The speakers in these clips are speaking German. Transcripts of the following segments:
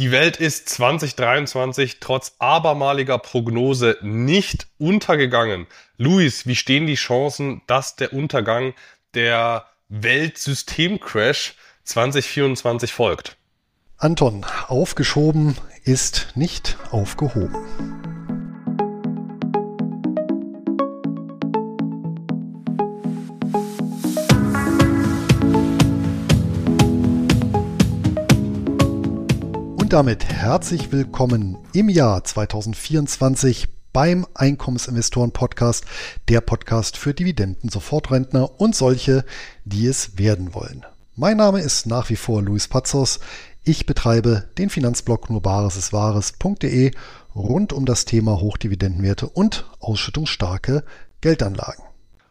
Die Welt ist 2023 trotz abermaliger Prognose nicht untergegangen. Luis, wie stehen die Chancen, dass der Untergang der Weltsystemcrash 2024 folgt? Anton, aufgeschoben ist nicht aufgehoben. Und damit herzlich willkommen im Jahr 2024 beim Einkommensinvestoren Podcast, der Podcast für Dividenden, Sofortrentner und solche, die es werden wollen. Mein Name ist nach wie vor Luis Pazos. Ich betreibe den Finanzblog nur bares ist wahres.de rund um das Thema Hochdividendenwerte und ausschüttungsstarke Geldanlagen.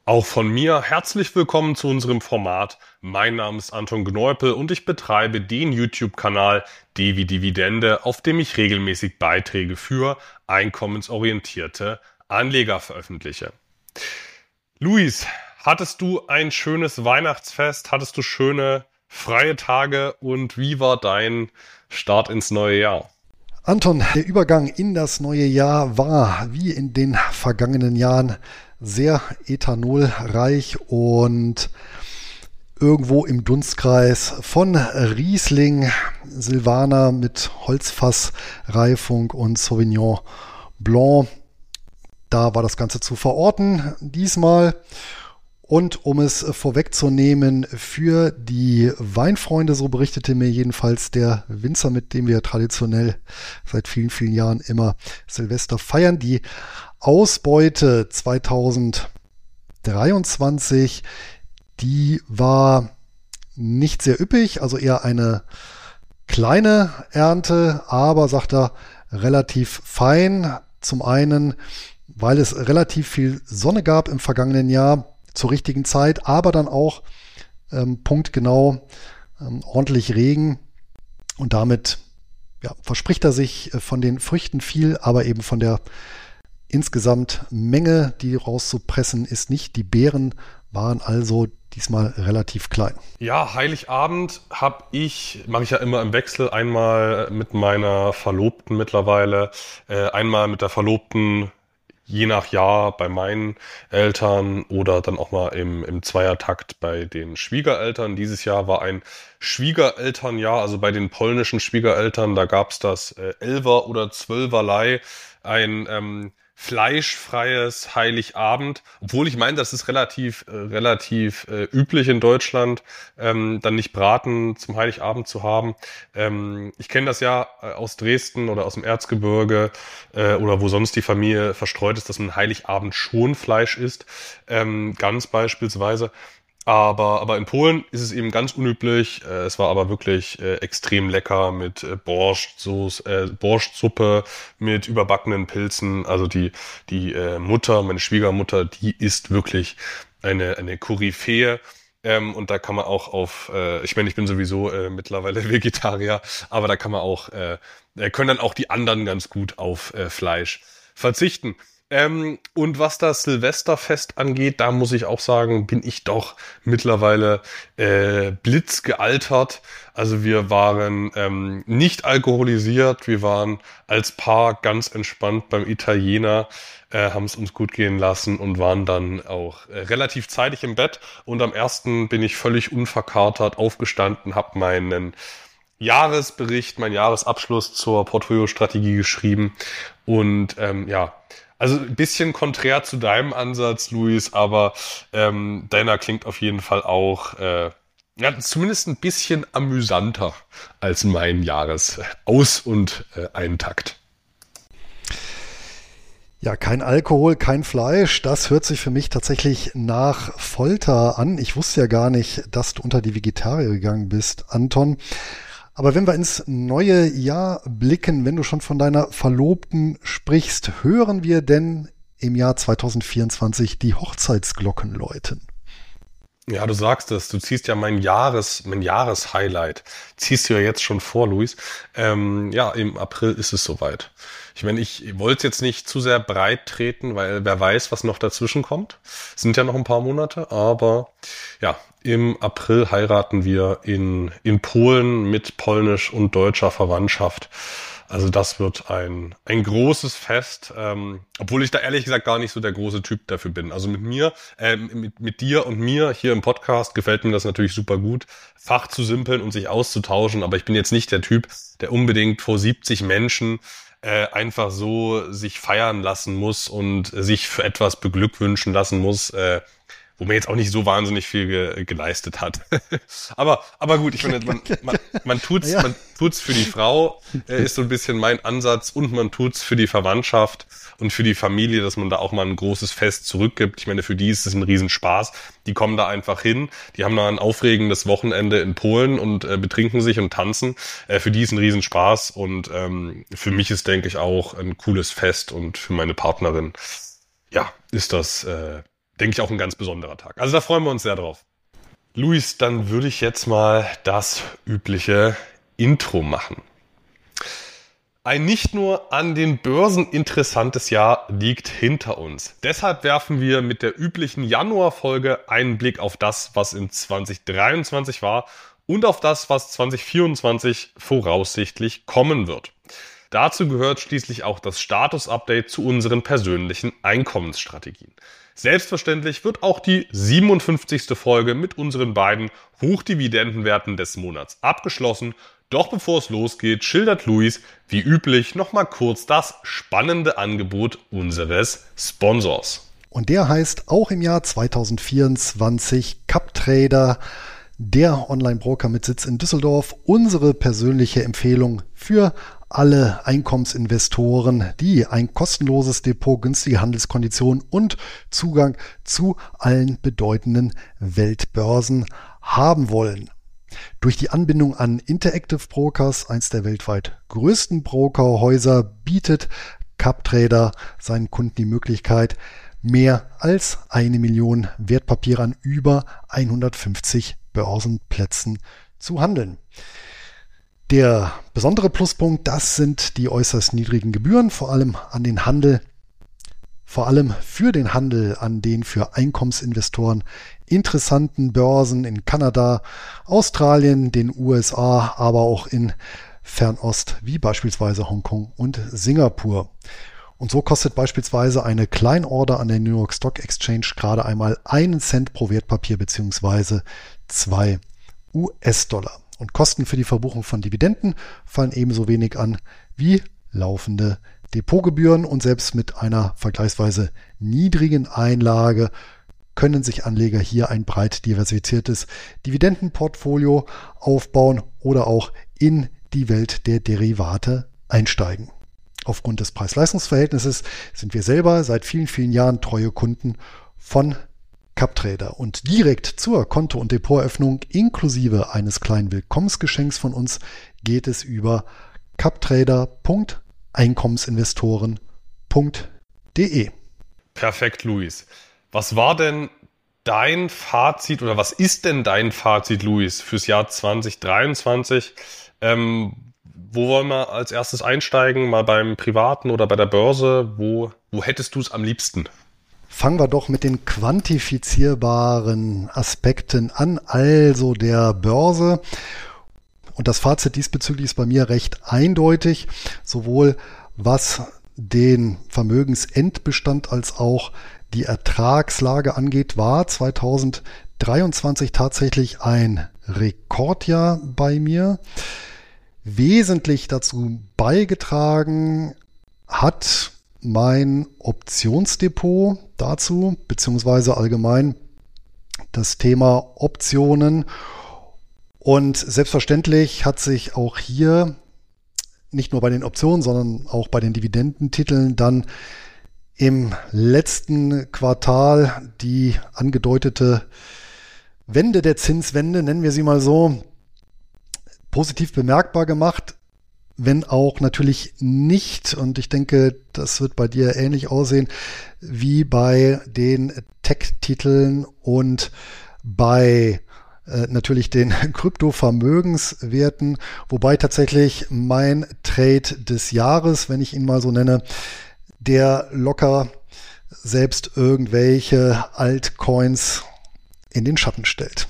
Auch von mir herzlich willkommen zu unserem Format. Mein Name ist Anton Gneupel und ich betreibe den YouTube-Kanal Devi Dividende, auf dem ich regelmäßig Beiträge für einkommensorientierte Anleger veröffentliche. Luis, hattest du ein schönes Weihnachtsfest? Hattest du schöne freie Tage und wie war dein Start ins neue Jahr? Anton, der Übergang in das neue Jahr war wie in den vergangenen Jahren sehr ethanolreich und irgendwo im Dunstkreis von Riesling, Silvaner mit Holzfassreifung und Sauvignon Blanc. Da war das Ganze zu verorten diesmal. Und um es vorwegzunehmen, für die Weinfreunde, so berichtete mir jedenfalls der Winzer, mit dem wir traditionell seit vielen, vielen Jahren immer Silvester feiern, die Ausbeute 2023, die war nicht sehr üppig, also eher eine kleine Ernte, aber sagt er, relativ fein. Zum einen, weil es relativ viel Sonne gab im vergangenen Jahr zur richtigen Zeit, aber dann auch ähm, punktgenau ähm, ordentlich Regen und damit ja, verspricht er sich äh, von den Früchten viel, aber eben von der Insgesamt Menge, die rauszupressen, ist nicht. Die Beeren waren also diesmal relativ klein. Ja, Heiligabend habe ich, mache ich ja immer im Wechsel, einmal mit meiner Verlobten mittlerweile, äh, einmal mit der Verlobten je nach Jahr bei meinen Eltern oder dann auch mal im, im Zweiertakt bei den Schwiegereltern. Dieses Jahr war ein Schwiegerelternjahr, also bei den polnischen Schwiegereltern, da gab's das äh, Elfer- oder Zwölferlei, ein ähm, fleischfreies Heiligabend, obwohl ich meine, das ist relativ äh, relativ äh, üblich in Deutschland, ähm, dann nicht Braten zum Heiligabend zu haben. Ähm, ich kenne das ja äh, aus Dresden oder aus dem Erzgebirge äh, oder wo sonst die Familie verstreut ist, dass man Heiligabend schon Fleisch isst, ähm, ganz beispielsweise. Aber, aber in Polen ist es eben ganz unüblich. Äh, es war aber wirklich äh, extrem lecker mit äh, äh, Borschsuppe, mit überbackenen Pilzen. Also die, die äh, Mutter, meine Schwiegermutter, die ist wirklich eine, eine Koryphäe. Ähm, und da kann man auch auf, äh, ich meine, ich bin sowieso äh, mittlerweile Vegetarier, aber da kann man auch, äh, können dann auch die anderen ganz gut auf äh, Fleisch verzichten. Ähm, und was das Silvesterfest angeht, da muss ich auch sagen, bin ich doch mittlerweile äh, blitzgealtert. Also wir waren ähm, nicht alkoholisiert, wir waren als Paar ganz entspannt beim Italiener, äh, haben es uns gut gehen lassen und waren dann auch äh, relativ zeitig im Bett. Und am ersten bin ich völlig unverkatert aufgestanden, habe meinen Jahresbericht, meinen Jahresabschluss zur Portfolio-Strategie geschrieben und ähm, ja, also ein bisschen konträr zu deinem Ansatz, Luis, aber ähm, deiner klingt auf jeden Fall auch äh, ja, zumindest ein bisschen amüsanter als mein Jahresaus- und äh, Eintakt. Ja, kein Alkohol, kein Fleisch, das hört sich für mich tatsächlich nach Folter an. Ich wusste ja gar nicht, dass du unter die Vegetarier gegangen bist, Anton. Aber wenn wir ins neue Jahr blicken, wenn du schon von deiner Verlobten sprichst, hören wir denn im Jahr 2024 die Hochzeitsglocken läuten? Ja, du sagst es, du ziehst ja mein Jahres, mein Jahreshighlight. Ziehst du ja jetzt schon vor, Luis. Ähm, ja, im April ist es soweit. Ich meine, ich wollte es jetzt nicht zu sehr breit treten, weil wer weiß, was noch dazwischen kommt. Es sind ja noch ein paar Monate, aber ja, im April heiraten wir in, in Polen mit polnisch und deutscher Verwandtschaft. Also das wird ein, ein großes Fest, ähm, obwohl ich da ehrlich gesagt gar nicht so der große Typ dafür bin. Also mit mir, äh, mit, mit dir und mir hier im Podcast gefällt mir das natürlich super gut, Fach zu simpeln und sich auszutauschen, aber ich bin jetzt nicht der Typ, der unbedingt vor 70 Menschen äh, einfach so sich feiern lassen muss und sich für etwas beglückwünschen lassen muss. Äh, wo man jetzt auch nicht so wahnsinnig viel ge geleistet hat. aber, aber gut, ich meine, man, man, man tut's, ja. man tut's für die Frau, äh, ist so ein bisschen mein Ansatz und man tut's für die Verwandtschaft und für die Familie, dass man da auch mal ein großes Fest zurückgibt. Ich meine, für die ist es ein Riesenspaß. Die kommen da einfach hin, die haben da ein aufregendes Wochenende in Polen und äh, betrinken sich und tanzen. Äh, für die ist ein Riesenspaß und ähm, für mich ist, denke ich, auch ein cooles Fest und für meine Partnerin ja, ist das äh, denke ich, auch ein ganz besonderer Tag. Also da freuen wir uns sehr drauf. Luis, dann würde ich jetzt mal das übliche Intro machen. Ein nicht nur an den Börsen interessantes Jahr liegt hinter uns. Deshalb werfen wir mit der üblichen Januarfolge einen Blick auf das, was in 2023 war und auf das, was 2024 voraussichtlich kommen wird. Dazu gehört schließlich auch das Status-Update zu unseren persönlichen Einkommensstrategien. Selbstverständlich wird auch die 57. Folge mit unseren beiden Hochdividendenwerten des Monats abgeschlossen. Doch bevor es losgeht, schildert Luis wie üblich nochmal kurz das spannende Angebot unseres Sponsors. Und der heißt auch im Jahr 2024 CupTrader, der Online-Broker mit Sitz in Düsseldorf, unsere persönliche Empfehlung für alle Einkommensinvestoren, die ein kostenloses Depot, günstige Handelskonditionen und Zugang zu allen bedeutenden Weltbörsen haben wollen. Durch die Anbindung an Interactive Brokers, eins der weltweit größten Brokerhäuser, bietet CupTrader seinen Kunden die Möglichkeit, mehr als eine Million Wertpapiere an über 150 Börsenplätzen zu handeln. Der besondere Pluspunkt, das sind die äußerst niedrigen Gebühren, vor allem an den Handel, vor allem für den Handel an den für Einkommensinvestoren interessanten Börsen in Kanada, Australien, den USA, aber auch in Fernost wie beispielsweise Hongkong und Singapur. Und so kostet beispielsweise eine Kleinorder an der New York Stock Exchange gerade einmal einen Cent pro Wertpapier beziehungsweise zwei US-Dollar. Und Kosten für die Verbuchung von Dividenden fallen ebenso wenig an wie laufende Depotgebühren und selbst mit einer vergleichsweise niedrigen Einlage können sich Anleger hier ein breit diversifiziertes Dividendenportfolio aufbauen oder auch in die Welt der Derivate einsteigen. Aufgrund des Preis-Leistungs-Verhältnisses sind wir selber seit vielen, vielen Jahren treue Kunden von CupTrader und direkt zur Konto- und Depoteröffnung inklusive eines kleinen Willkommensgeschenks von uns geht es über CupTrader.einkommensinvestoren.de. Perfekt, Luis. Was war denn dein Fazit oder was ist denn dein Fazit, Luis, fürs Jahr 2023? Ähm, wo wollen wir als erstes einsteigen? Mal beim Privaten oder bei der Börse? Wo, wo hättest du es am liebsten? Fangen wir doch mit den quantifizierbaren Aspekten an, also der Börse. Und das Fazit diesbezüglich ist bei mir recht eindeutig, sowohl was den Vermögensendbestand als auch die Ertragslage angeht, war 2023 tatsächlich ein Rekordjahr bei mir. Wesentlich dazu beigetragen hat mein Optionsdepot dazu, beziehungsweise allgemein das Thema Optionen. Und selbstverständlich hat sich auch hier nicht nur bei den Optionen, sondern auch bei den Dividendentiteln dann im letzten Quartal die angedeutete Wende der Zinswende, nennen wir sie mal so, positiv bemerkbar gemacht wenn auch natürlich nicht, und ich denke, das wird bei dir ähnlich aussehen, wie bei den Tech-Titeln und bei äh, natürlich den Kryptovermögenswerten, wobei tatsächlich mein Trade des Jahres, wenn ich ihn mal so nenne, der locker selbst irgendwelche Altcoins in den Schatten stellt.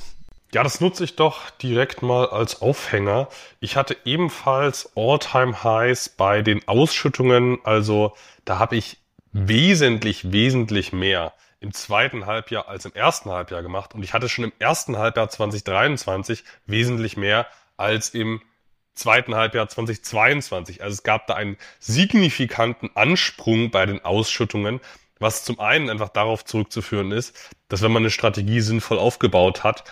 Ja, das nutze ich doch direkt mal als Aufhänger. Ich hatte ebenfalls All-Time-Highs bei den Ausschüttungen. Also da habe ich wesentlich, wesentlich mehr im zweiten Halbjahr als im ersten Halbjahr gemacht. Und ich hatte schon im ersten Halbjahr 2023 wesentlich mehr als im zweiten Halbjahr 2022. Also es gab da einen signifikanten Ansprung bei den Ausschüttungen, was zum einen einfach darauf zurückzuführen ist, dass wenn man eine Strategie sinnvoll aufgebaut hat,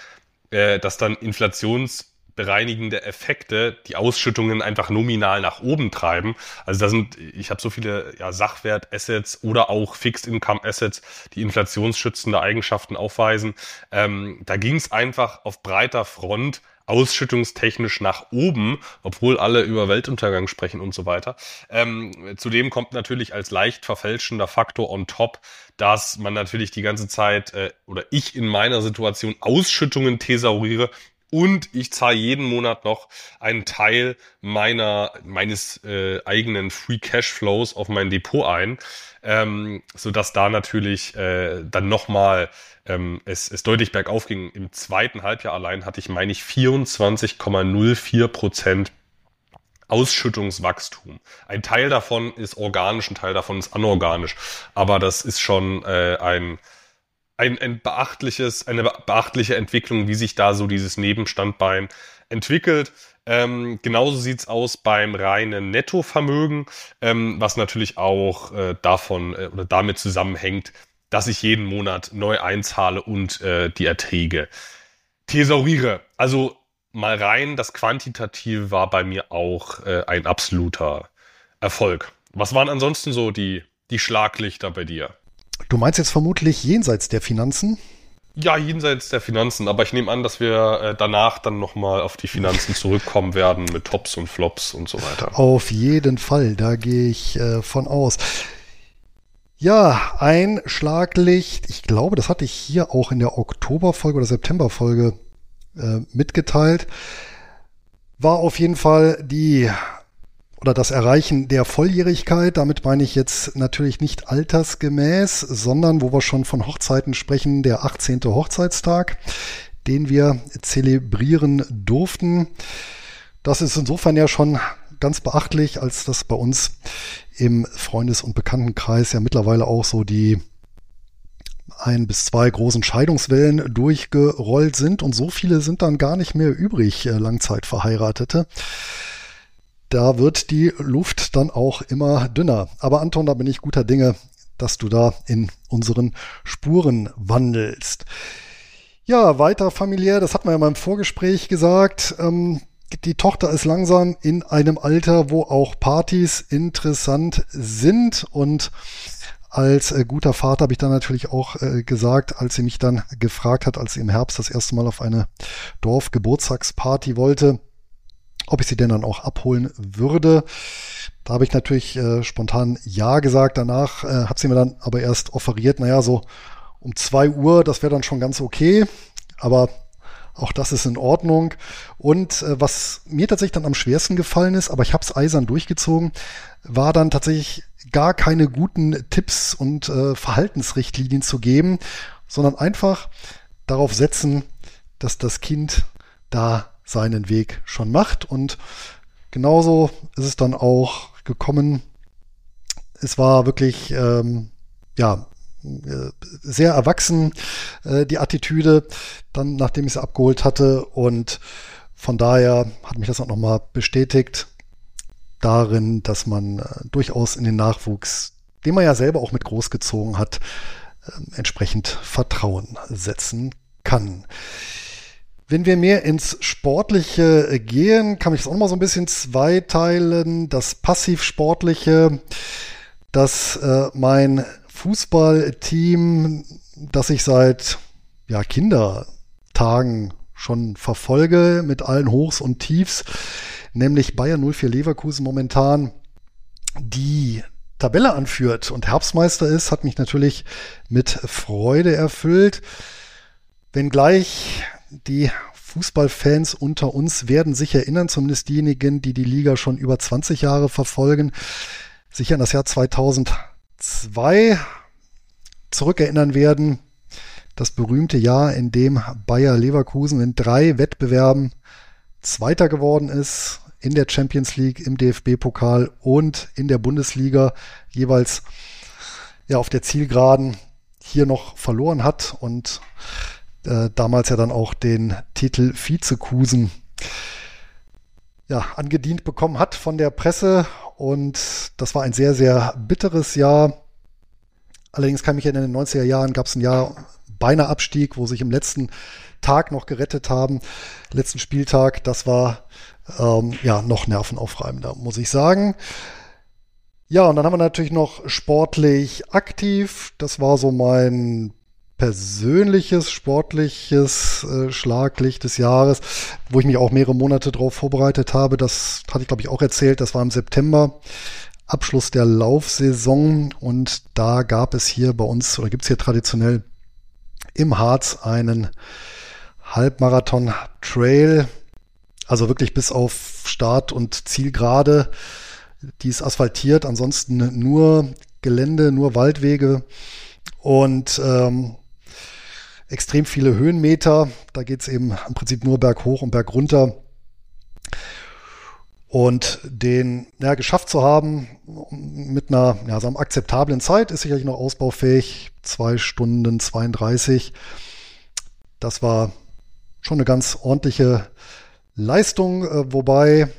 äh, dass dann inflationsbereinigende Effekte die Ausschüttungen einfach nominal nach oben treiben. Also da sind, ich habe so viele ja, Sachwert-Assets oder auch Fixed-Income-Assets, die inflationsschützende Eigenschaften aufweisen. Ähm, da ging es einfach auf breiter Front ausschüttungstechnisch nach oben, obwohl alle über Weltuntergang sprechen und so weiter. Ähm, zudem kommt natürlich als leicht verfälschender Faktor on top, dass man natürlich die ganze Zeit äh, oder ich in meiner Situation Ausschüttungen thesauriere und ich zahle jeden Monat noch einen Teil meiner meines äh, eigenen Free Cash Flows auf mein Depot ein, ähm, so dass da natürlich äh, dann nochmal ähm, es, es deutlich bergauf ging. Im zweiten Halbjahr allein hatte ich, meine ich, 24,04 Prozent Ausschüttungswachstum. Ein Teil davon ist organisch, ein Teil davon ist anorganisch. Aber das ist schon äh, ein, ein, ein beachtliches, eine beachtliche Entwicklung, wie sich da so dieses Nebenstandbein entwickelt. Ähm, genauso sieht's aus beim reinen Nettovermögen, ähm, was natürlich auch äh, davon äh, oder damit zusammenhängt, dass ich jeden Monat neu einzahle und äh, die Erträge thesauriere. Also mal rein, das Quantitative war bei mir auch äh, ein absoluter Erfolg. Was waren ansonsten so die, die Schlaglichter bei dir? Du meinst jetzt vermutlich jenseits der Finanzen? Ja, jenseits der Finanzen, aber ich nehme an, dass wir äh, danach dann nochmal auf die Finanzen zurückkommen werden mit Tops und Flops und so weiter. Auf jeden Fall, da gehe ich äh, von aus. Ja, ein Schlaglicht. Ich glaube, das hatte ich hier auch in der Oktoberfolge oder Septemberfolge äh, mitgeteilt. War auf jeden Fall die oder das Erreichen der Volljährigkeit. Damit meine ich jetzt natürlich nicht altersgemäß, sondern wo wir schon von Hochzeiten sprechen, der 18. Hochzeitstag, den wir zelebrieren durften. Das ist insofern ja schon ganz beachtlich, als das bei uns im Freundes- und Bekanntenkreis ja mittlerweile auch so die ein bis zwei großen Scheidungswellen durchgerollt sind und so viele sind dann gar nicht mehr übrig, äh, Langzeitverheiratete. Da wird die Luft dann auch immer dünner. Aber Anton, da bin ich guter Dinge, dass du da in unseren Spuren wandelst. Ja, weiter familiär, das hat man ja mal im Vorgespräch gesagt. Ähm, die Tochter ist langsam in einem Alter, wo auch Partys interessant sind und als äh, guter Vater habe ich dann natürlich auch äh, gesagt, als sie mich dann gefragt hat, als sie im Herbst das erste Mal auf eine Dorfgeburtstagsparty wollte, ob ich sie denn dann auch abholen würde. Da habe ich natürlich äh, spontan Ja gesagt. Danach äh, hat sie mir dann aber erst offeriert, naja, so um zwei Uhr, das wäre dann schon ganz okay. Aber auch das ist in Ordnung. Und äh, was mir tatsächlich dann am schwersten gefallen ist, aber ich habe es eisern durchgezogen, war dann tatsächlich gar keine guten Tipps und äh, Verhaltensrichtlinien zu geben, sondern einfach darauf setzen, dass das Kind da seinen Weg schon macht. Und genauso ist es dann auch gekommen. Es war wirklich, ähm, ja, äh, sehr erwachsen, äh, die Attitüde, dann nachdem ich sie abgeholt hatte. Und von daher hat mich das auch nochmal bestätigt darin, dass man äh, durchaus in den Nachwuchs, den man ja selber auch mit großgezogen hat, äh, entsprechend Vertrauen setzen kann. Wenn wir mehr ins Sportliche gehen, kann ich es auch mal so ein bisschen zweiteilen. Das Passiv-Sportliche, dass äh, mein Fußballteam, das ich seit ja, Kindertagen schon verfolge, mit allen Hochs und Tiefs, nämlich Bayern 04 Leverkusen momentan die Tabelle anführt und Herbstmeister ist, hat mich natürlich mit Freude erfüllt. Wenngleich die Fußballfans unter uns werden sich erinnern, zumindest diejenigen, die die Liga schon über 20 Jahre verfolgen, sich an das Jahr 2002 zurückerinnern werden. Das berühmte Jahr, in dem Bayer Leverkusen in drei Wettbewerben Zweiter geworden ist, in der Champions League, im DFB-Pokal und in der Bundesliga jeweils ja auf der Zielgeraden hier noch verloren hat und äh, damals ja dann auch den Titel Vizekusen ja, angedient bekommen hat von der Presse und das war ein sehr, sehr bitteres Jahr. Allerdings kann ich mich erinnern, in den 90er Jahren gab es ein Jahr beinahe Abstieg, wo sich im letzten Tag noch gerettet haben, letzten Spieltag. Das war ähm, ja noch nervenaufreibender, muss ich sagen. Ja, und dann haben wir natürlich noch sportlich aktiv. Das war so mein persönliches, sportliches äh, Schlaglicht des Jahres, wo ich mich auch mehrere Monate darauf vorbereitet habe. Das hatte ich, glaube ich, auch erzählt. Das war im September. Abschluss der Laufsaison und da gab es hier bei uns oder gibt es hier traditionell im Harz einen Halbmarathon Trail, also wirklich bis auf Start und Zielgerade. Die ist asphaltiert, ansonsten nur Gelände, nur Waldwege und ähm, extrem viele Höhenmeter. Da geht es eben im Prinzip nur berghoch und bergunter. Und den ja, geschafft zu haben mit einer ja, sagen akzeptablen Zeit ist sicherlich noch ausbaufähig. Zwei Stunden 32. Das war schon eine ganz ordentliche Leistung, äh, wobei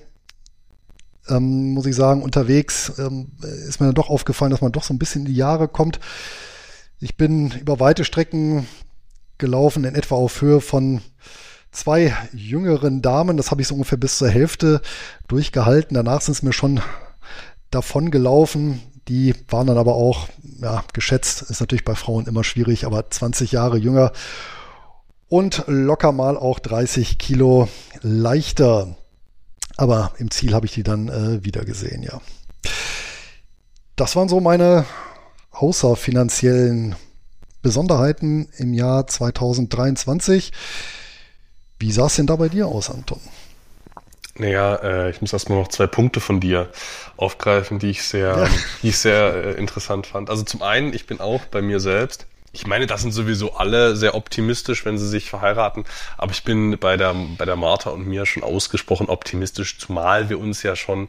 ähm, muss ich sagen, unterwegs ähm, ist mir dann doch aufgefallen, dass man doch so ein bisschen in die Jahre kommt. Ich bin über weite Strecken gelaufen, in etwa auf Höhe von zwei jüngeren Damen. Das habe ich so ungefähr bis zur Hälfte durchgehalten. Danach sind es mir schon davon gelaufen. Die waren dann aber auch, ja, geschätzt, ist natürlich bei Frauen immer schwierig, aber 20 Jahre jünger und locker mal auch 30 Kilo leichter. Aber im Ziel habe ich die dann äh, wieder gesehen, ja. Das waren so meine außerfinanziellen Besonderheiten im Jahr 2023. Wie sah es denn da bei dir aus, Anton? Naja, äh, ich muss erstmal noch zwei Punkte von dir aufgreifen, die ich sehr, ja. die ich sehr äh, interessant fand. Also zum einen, ich bin auch bei mir selbst. Ich meine, das sind sowieso alle sehr optimistisch, wenn sie sich verheiraten. Aber ich bin bei der, bei der Martha und mir schon ausgesprochen optimistisch, zumal wir uns ja schon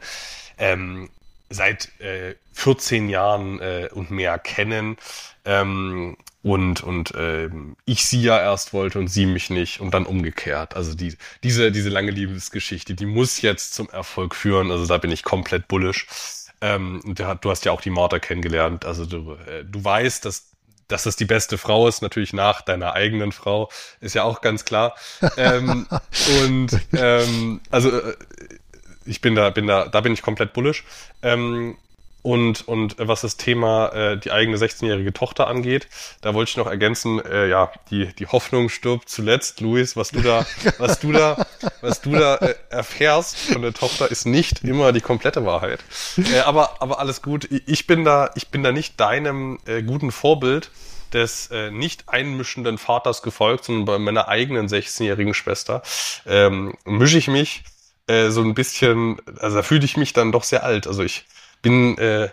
ähm, seit äh, 14 Jahren äh, und mehr kennen. Ähm, und und äh, ich sie ja erst wollte und sie mich nicht und dann umgekehrt. Also die diese diese lange Liebesgeschichte, die muss jetzt zum Erfolg führen. Also da bin ich komplett bullisch. Ähm, hat, du hast ja auch die Martha kennengelernt. Also du äh, du weißt, dass dass das die beste Frau ist, natürlich nach deiner eigenen Frau, ist ja auch ganz klar. ähm, und ähm, also äh, ich bin da, bin da, da bin ich komplett bullisch. Ähm, und, und was das Thema äh, die eigene 16-jährige Tochter angeht, da wollte ich noch ergänzen, äh, ja, die, die Hoffnung stirbt zuletzt, Luis, was du da, was du da, was du da äh, erfährst von der Tochter, ist nicht immer die komplette Wahrheit. Äh, aber, aber alles gut. Ich bin da, ich bin da nicht deinem äh, guten Vorbild des äh, nicht einmischenden Vaters gefolgt, sondern bei meiner eigenen 16-jährigen Schwester ähm, mische ich mich äh, so ein bisschen, also da fühle ich mich dann doch sehr alt. Also ich bin, äh,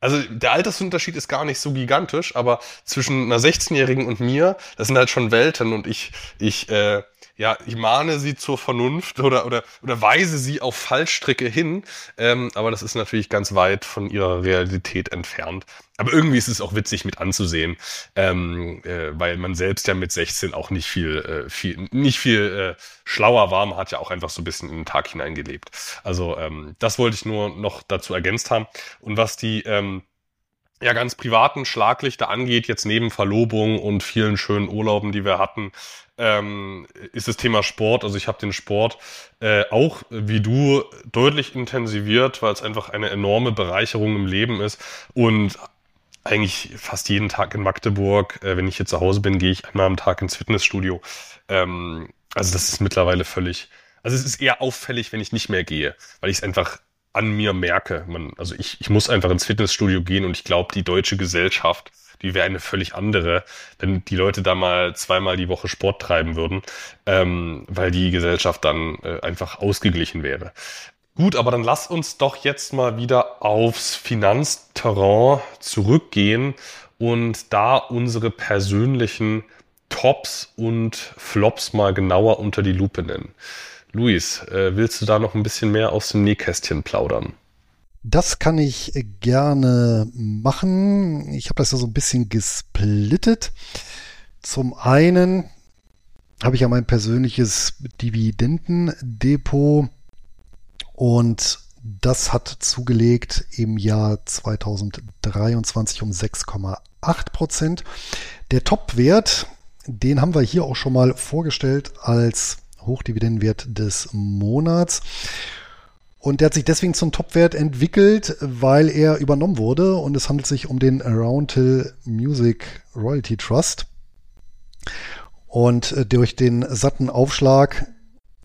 also der Altersunterschied ist gar nicht so gigantisch, aber zwischen einer 16-Jährigen und mir, das sind halt schon Welten und ich, ich, äh, ja, ich mahne sie zur Vernunft oder, oder, oder weise sie auf Fallstricke hin. Ähm, aber das ist natürlich ganz weit von ihrer Realität entfernt. Aber irgendwie ist es auch witzig mit anzusehen, ähm, äh, weil man selbst ja mit 16 auch nicht viel, äh, viel, nicht viel äh, schlauer war. Man hat ja auch einfach so ein bisschen in den Tag hineingelebt. Also ähm, das wollte ich nur noch dazu ergänzt haben. Und was die ähm, ja ganz privaten Schlaglichter angeht, jetzt neben Verlobung und vielen schönen Urlauben, die wir hatten, ähm, ist das Thema Sport. Also ich habe den Sport äh, auch wie du deutlich intensiviert, weil es einfach eine enorme Bereicherung im Leben ist und eigentlich fast jeden Tag in Magdeburg. Äh, wenn ich hier zu Hause bin, gehe ich einmal am Tag ins Fitnessstudio. Ähm, also das ist mittlerweile völlig. Also es ist eher auffällig, wenn ich nicht mehr gehe, weil ich es einfach an mir merke. Man, also ich, ich muss einfach ins Fitnessstudio gehen und ich glaube, die deutsche Gesellschaft die wäre eine völlig andere, wenn die Leute da mal zweimal die Woche Sport treiben würden, ähm, weil die Gesellschaft dann äh, einfach ausgeglichen wäre. Gut, aber dann lass uns doch jetzt mal wieder aufs Finanzterrain zurückgehen und da unsere persönlichen Tops und Flops mal genauer unter die Lupe nennen. Luis, äh, willst du da noch ein bisschen mehr aus dem Nähkästchen plaudern? Das kann ich gerne machen. Ich habe das ja so ein bisschen gesplittet. Zum einen habe ich ja mein persönliches Dividendendepot und das hat zugelegt im Jahr 2023 um 6,8 Prozent. Der Top-Wert, den haben wir hier auch schon mal vorgestellt als Hochdividendenwert des Monats. Und der hat sich deswegen zum Topwert entwickelt, weil er übernommen wurde. Und es handelt sich um den Roundhill Music Royalty Trust. Und äh, durch den satten Aufschlag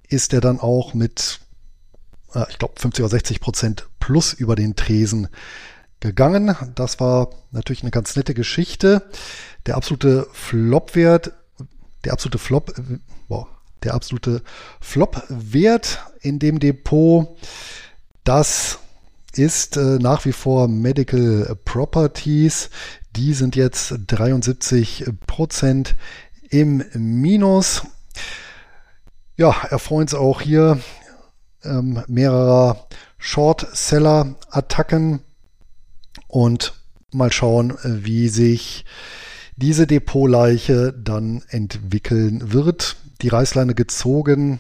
ist er dann auch mit äh, ich glaube, 50 oder 60 Prozent plus über den Tresen gegangen. Das war natürlich eine ganz nette Geschichte. Der absolute Flop-Wert, der absolute Flop, boah, der absolute Flop-Wert in dem Depot, das ist äh, nach wie vor Medical Properties. Die sind jetzt 73 Prozent im Minus. Ja, erfreuen uns auch hier ähm, mehrerer Short-Seller-Attacken und mal schauen, wie sich diese Depotleiche dann entwickeln wird. Die Reißleine gezogen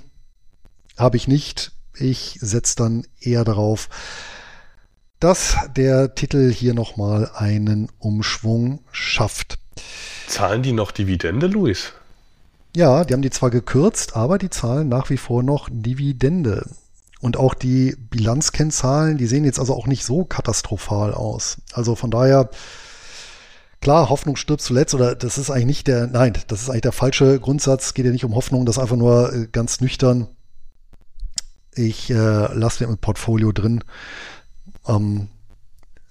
habe ich nicht. Ich setze dann eher darauf, dass der Titel hier nochmal einen Umschwung schafft. Zahlen die noch Dividende, Luis? Ja, die haben die zwar gekürzt, aber die zahlen nach wie vor noch Dividende. Und auch die Bilanzkennzahlen, die sehen jetzt also auch nicht so katastrophal aus. Also von daher, klar, Hoffnung stirbt zuletzt oder das ist eigentlich nicht der, nein, das ist eigentlich der falsche Grundsatz. Geht ja nicht um Hoffnung, das ist einfach nur äh, ganz nüchtern. Ich äh, lasse den im Portfolio drin, ähm,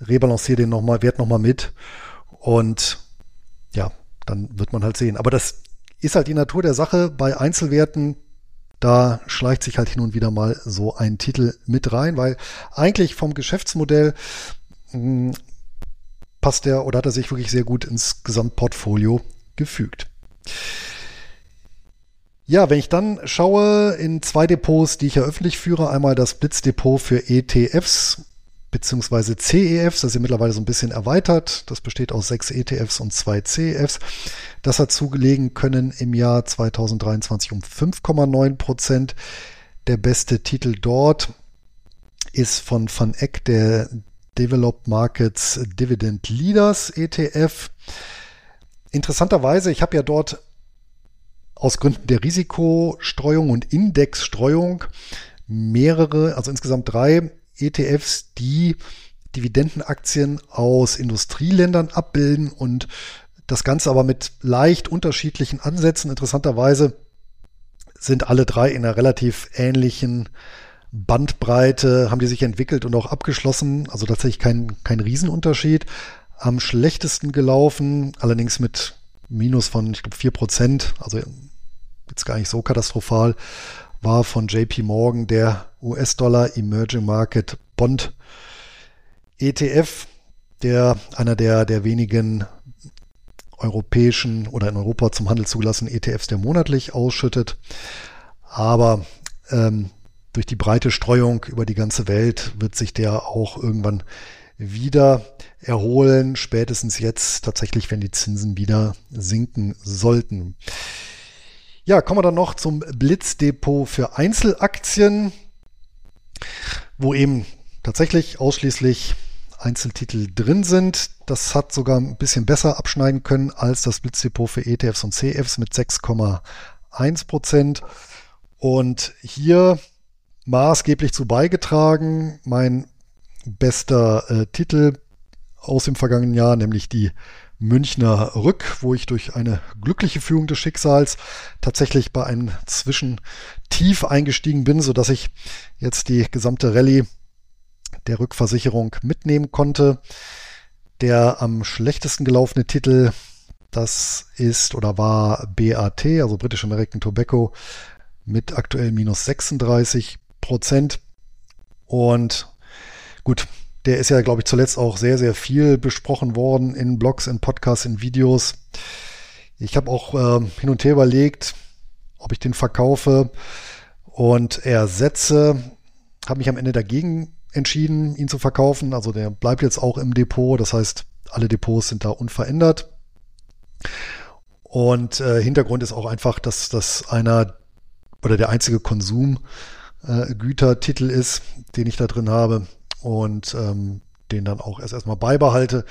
rebalanciere den nochmal, wert nochmal mit und ja, dann wird man halt sehen. Aber das ist halt die Natur der Sache bei Einzelwerten da schleicht sich halt hin und wieder mal so ein Titel mit rein, weil eigentlich vom Geschäftsmodell hm, passt der oder hat er sich wirklich sehr gut ins Gesamtportfolio gefügt. Ja, wenn ich dann schaue in zwei Depots, die ich ja öffentlich führe, einmal das Blitzdepot für ETFs beziehungsweise CEFs, das ist ja mittlerweile so ein bisschen erweitert. Das besteht aus sechs ETFs und zwei CEFs. Das hat zugelegen können im Jahr 2023 um 5,9 Prozent. Der beste Titel dort ist von Van Eck, der Developed Markets Dividend Leaders ETF. Interessanterweise, ich habe ja dort aus Gründen der Risikostreuung und Indexstreuung mehrere, also insgesamt drei ETFs, die Dividendenaktien aus Industrieländern abbilden und das Ganze aber mit leicht unterschiedlichen Ansätzen. Interessanterweise sind alle drei in einer relativ ähnlichen Bandbreite, haben die sich entwickelt und auch abgeschlossen. Also tatsächlich kein, kein Riesenunterschied. Am schlechtesten gelaufen, allerdings mit Minus von, ich glaube, 4 Prozent. Also jetzt gar nicht so katastrophal war von JP Morgan der US-Dollar Emerging Market Bond ETF, der einer der, der wenigen europäischen oder in Europa zum Handel zugelassenen ETFs, der monatlich ausschüttet. Aber ähm, durch die breite Streuung über die ganze Welt wird sich der auch irgendwann wieder erholen, spätestens jetzt tatsächlich, wenn die Zinsen wieder sinken sollten. Ja, kommen wir dann noch zum Blitzdepot für Einzelaktien, wo eben tatsächlich ausschließlich Einzeltitel drin sind. Das hat sogar ein bisschen besser abschneiden können als das Blitzdepot für ETFs und CFs mit 6,1 Prozent. Und hier maßgeblich zu beigetragen mein bester äh, Titel aus dem vergangenen Jahr, nämlich die Münchner Rück, wo ich durch eine glückliche Führung des Schicksals tatsächlich bei einem Zwischentief eingestiegen bin, so dass ich jetzt die gesamte Rallye der Rückversicherung mitnehmen konnte. Der am schlechtesten gelaufene Titel, das ist oder war BAT, also British American Tobacco, mit aktuell minus 36 Prozent. Und gut, der ist ja, glaube ich, zuletzt auch sehr, sehr viel besprochen worden in Blogs, in Podcasts, in Videos. Ich habe auch äh, hin und her überlegt, ob ich den verkaufe und ersetze. Habe mich am Ende dagegen entschieden, ihn zu verkaufen. Also der bleibt jetzt auch im Depot. Das heißt, alle Depots sind da unverändert. Und äh, Hintergrund ist auch einfach, dass das einer oder der einzige Konsumgütertitel äh, ist, den ich da drin habe und ähm, den dann auch erst erstmal beibehalte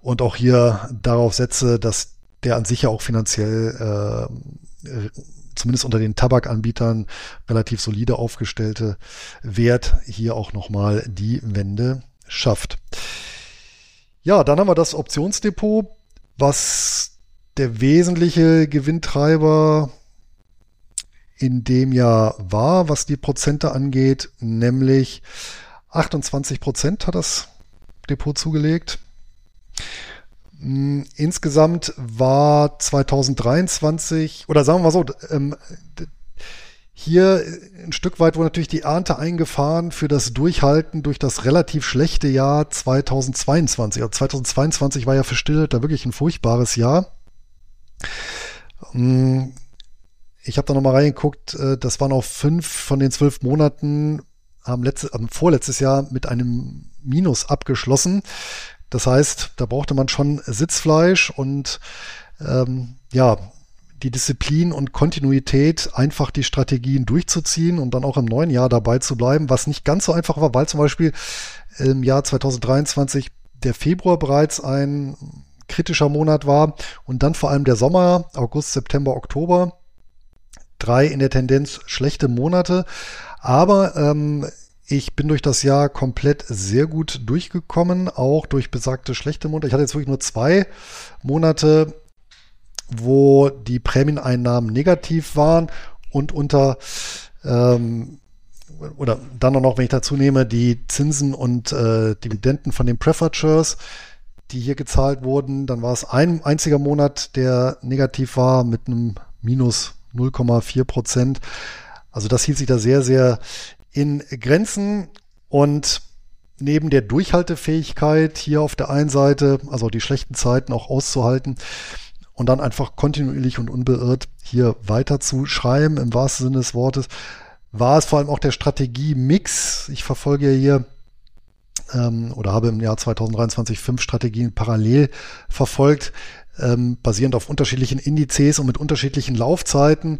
und auch hier darauf setze, dass der an sich ja auch finanziell äh, zumindest unter den Tabakanbietern relativ solide aufgestellte Wert hier auch nochmal die Wende schafft. Ja, dann haben wir das Optionsdepot, was der wesentliche Gewinntreiber in dem Jahr war, was die Prozente angeht, nämlich 28 Prozent hat das Depot zugelegt. Mm, insgesamt war 2023, oder sagen wir mal so, ähm, hier ein Stück weit wurde natürlich die Ernte eingefahren für das Durchhalten durch das relativ schlechte Jahr 2022. Also 2022 war ja für da wirklich ein furchtbares Jahr. Ich habe da nochmal reingeguckt, äh, das waren auch fünf von den zwölf Monaten, haben, letzte, haben vorletztes Jahr mit einem Minus abgeschlossen. Das heißt, da brauchte man schon Sitzfleisch und ähm, ja, die Disziplin und Kontinuität, einfach die Strategien durchzuziehen und dann auch im neuen Jahr dabei zu bleiben, was nicht ganz so einfach war, weil zum Beispiel im Jahr 2023 der Februar bereits ein kritischer Monat war und dann vor allem der Sommer, August, September, Oktober, drei in der Tendenz schlechte Monate. Aber ähm, ich bin durch das Jahr komplett sehr gut durchgekommen, auch durch besagte schlechte Monate. Ich hatte jetzt wirklich nur zwei Monate, wo die Prämieneinnahmen negativ waren und unter ähm, oder dann noch, wenn ich dazu nehme, die Zinsen und äh, Dividenden von den Preferred die hier gezahlt wurden, dann war es ein einziger Monat, der negativ war mit einem Minus 0,4 Prozent. Also das hielt sich da sehr, sehr in Grenzen und neben der Durchhaltefähigkeit hier auf der einen Seite, also die schlechten Zeiten auch auszuhalten und dann einfach kontinuierlich und unbeirrt hier weiter zu schreiben, im wahrsten Sinne des Wortes, war es vor allem auch der Strategie-Mix. Ich verfolge ja hier ähm, oder habe im Jahr 2023 fünf Strategien parallel verfolgt, ähm, basierend auf unterschiedlichen Indizes und mit unterschiedlichen Laufzeiten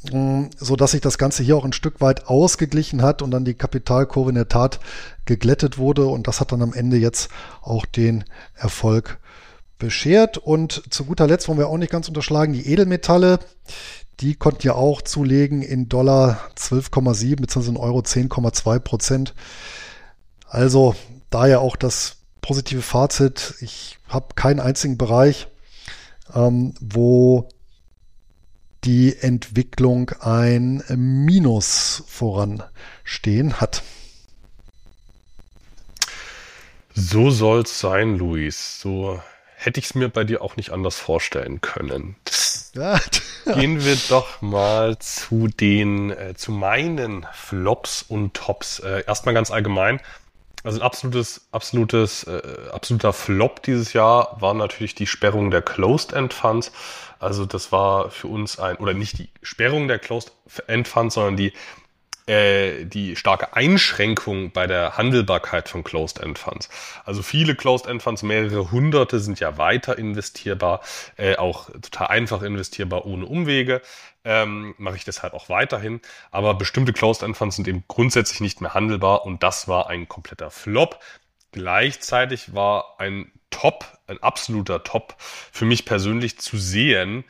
so dass sich das Ganze hier auch ein Stück weit ausgeglichen hat und dann die Kapitalkurve in der Tat geglättet wurde und das hat dann am Ende jetzt auch den Erfolg beschert. Und zu guter Letzt wollen wir auch nicht ganz unterschlagen, die Edelmetalle, die konnten ja auch zulegen in Dollar 12,7 bzw. in Euro 10,2 Prozent. Also daher auch das positive Fazit. Ich habe keinen einzigen Bereich, ähm, wo die Entwicklung ein Minus voranstehen hat. So soll's sein, Luis. So hätte ich es mir bei dir auch nicht anders vorstellen können. Ja. Gehen wir doch mal zu den, äh, zu meinen Flops und Tops. Äh, erstmal ganz allgemein. Also ein absolutes, absolutes, äh, absoluter Flop dieses Jahr war natürlich die Sperrung der Closed-End Funds. Also das war für uns ein, oder nicht die Sperrung der Closed-End Funds, sondern die, äh, die starke Einschränkung bei der Handelbarkeit von Closed-End Funds. Also viele Closed-End Funds, mehrere hunderte, sind ja weiter investierbar, äh, auch total einfach investierbar ohne Umwege. Ähm, mache ich deshalb auch weiterhin. Aber bestimmte Closed-End Funds sind eben grundsätzlich nicht mehr handelbar und das war ein kompletter Flop. Gleichzeitig war ein Top, ein absoluter Top für mich persönlich zu sehen,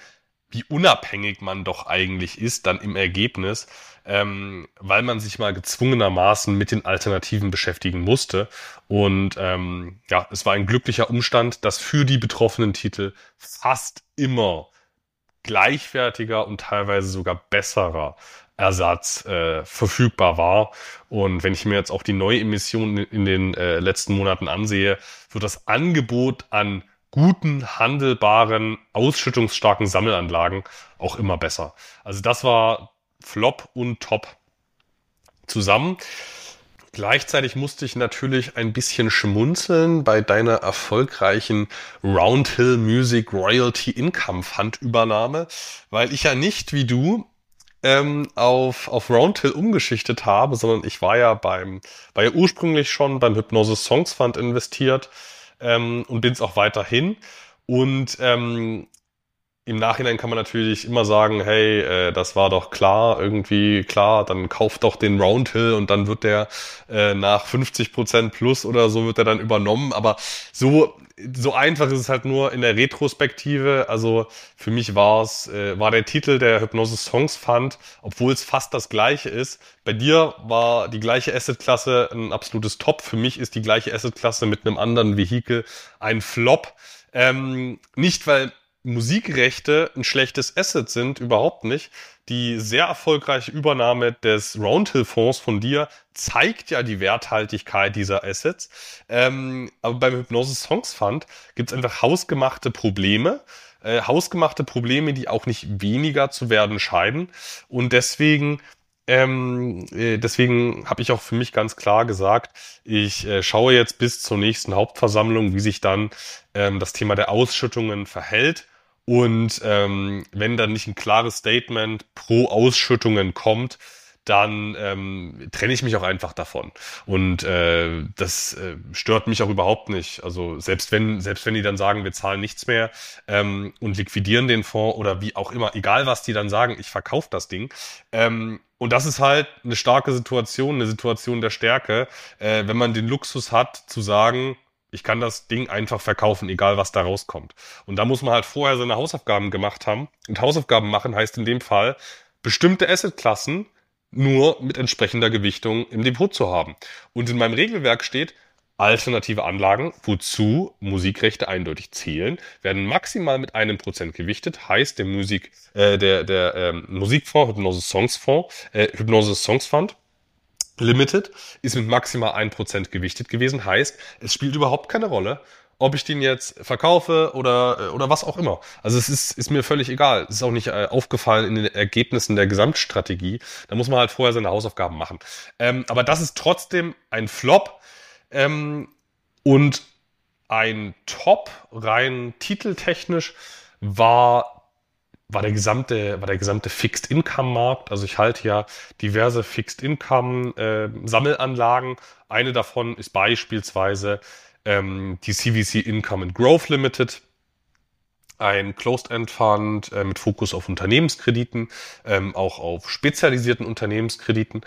wie unabhängig man doch eigentlich ist dann im Ergebnis, ähm, weil man sich mal gezwungenermaßen mit den Alternativen beschäftigen musste. Und ähm, ja, es war ein glücklicher Umstand, dass für die betroffenen Titel fast immer gleichwertiger und teilweise sogar besserer Ersatz äh, verfügbar war. Und wenn ich mir jetzt auch die Neuemissionen in den äh, letzten Monaten ansehe, wird das Angebot an guten, handelbaren, ausschüttungsstarken Sammelanlagen auch immer besser. Also das war Flop und Top zusammen. Gleichzeitig musste ich natürlich ein bisschen schmunzeln bei deiner erfolgreichen Roundhill Music Royalty Income Fund Übernahme, weil ich ja nicht wie du ähm, auf, auf Roundhill umgeschichtet habe, sondern ich war ja beim, war ja ursprünglich schon beim Hypnosis Songs Fund investiert ähm, und bin es auch weiterhin. Und ähm, im Nachhinein kann man natürlich immer sagen, hey, äh, das war doch klar, irgendwie klar, dann kauft doch den Roundhill und dann wird der äh, nach 50 Prozent plus oder so wird er dann übernommen. Aber so so einfach ist es halt nur in der Retrospektive. Also für mich war es äh, war der Titel der Hypnosis Songs Fund, obwohl es fast das gleiche ist. Bei dir war die gleiche Assetklasse ein absolutes Top. Für mich ist die gleiche Assetklasse mit einem anderen Vehikel ein Flop. Ähm, nicht weil Musikrechte ein schlechtes Asset sind, überhaupt nicht. Die sehr erfolgreiche Übernahme des Roundhill-Fonds von dir zeigt ja die Werthaltigkeit dieser Assets. Ähm, aber beim Hypnosis Songs Fund gibt es einfach hausgemachte Probleme. Äh, hausgemachte Probleme, die auch nicht weniger zu werden scheiden. Und deswegen ähm, äh, deswegen habe ich auch für mich ganz klar gesagt, ich äh, schaue jetzt bis zur nächsten Hauptversammlung, wie sich dann ähm, das Thema der Ausschüttungen verhält. Und ähm, wenn dann nicht ein klares Statement pro Ausschüttungen kommt, dann ähm, trenne ich mich auch einfach davon. Und äh, das äh, stört mich auch überhaupt nicht. Also selbst wenn, selbst wenn die dann sagen, wir zahlen nichts mehr ähm, und liquidieren den Fonds oder wie auch immer, egal was die dann sagen, ich verkaufe das Ding. Ähm, und das ist halt eine starke Situation, eine Situation der Stärke, äh, wenn man den Luxus hat zu sagen, ich kann das Ding einfach verkaufen, egal was da rauskommt. Und da muss man halt vorher seine Hausaufgaben gemacht haben. Und Hausaufgaben machen heißt in dem Fall, bestimmte Assetklassen nur mit entsprechender Gewichtung im Depot zu haben. Und in meinem Regelwerk steht, alternative Anlagen, wozu Musikrechte eindeutig zählen, werden maximal mit einem Prozent gewichtet. Heißt, der Musik, äh, der, der ähm, Musikfonds, Hypnose Songs Fonds, äh, Hypnose Songs Fund, Limited ist mit maximal 1% gewichtet gewesen. Heißt, es spielt überhaupt keine Rolle, ob ich den jetzt verkaufe oder, äh, oder was auch immer. Also es ist, ist mir völlig egal. Es ist auch nicht äh, aufgefallen in den Ergebnissen der Gesamtstrategie. Da muss man halt vorher seine Hausaufgaben machen. Ähm, aber das ist trotzdem ein Flop ähm, und ein Top rein titeltechnisch war war der gesamte, war der gesamte Fixed Income Markt. Also ich halte ja diverse Fixed Income äh, Sammelanlagen. Eine davon ist beispielsweise ähm, die CVC Income and Growth Limited. Ein Closed-End Fund äh, mit Fokus auf Unternehmenskrediten, ähm, auch auf spezialisierten Unternehmenskrediten.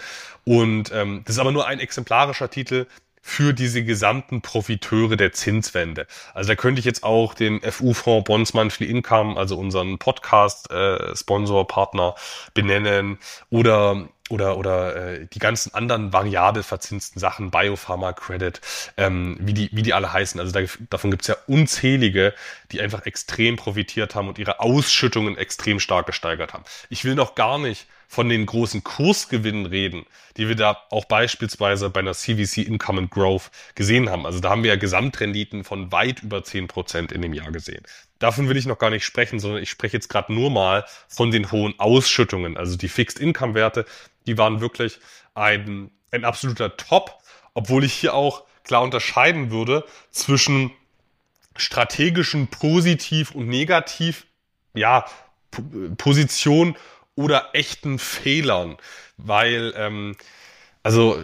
Und ähm, das ist aber nur ein exemplarischer Titel für diese gesamten Profiteure der Zinswende. Also da könnte ich jetzt auch den FU-Fonds Bonds Monthly Income, also unseren Podcast-Sponsor-Partner äh, benennen oder oder oder äh, die ganzen anderen variabel verzinsten Sachen, Biopharma Credit, ähm, wie die wie die alle heißen. Also da, davon gibt's ja unzählige, die einfach extrem profitiert haben und ihre Ausschüttungen extrem stark gesteigert haben. Ich will noch gar nicht von den großen Kursgewinnen reden, die wir da auch beispielsweise bei einer CVC Income and Growth gesehen haben. Also da haben wir ja Gesamtrenditen von weit über zehn Prozent in dem Jahr gesehen. Davon will ich noch gar nicht sprechen, sondern ich spreche jetzt gerade nur mal von den hohen Ausschüttungen. Also die Fixed Income Werte, die waren wirklich ein, ein absoluter Top, obwohl ich hier auch klar unterscheiden würde zwischen strategischen Positiv und Negativ, ja, oder echten Fehlern, weil ähm, also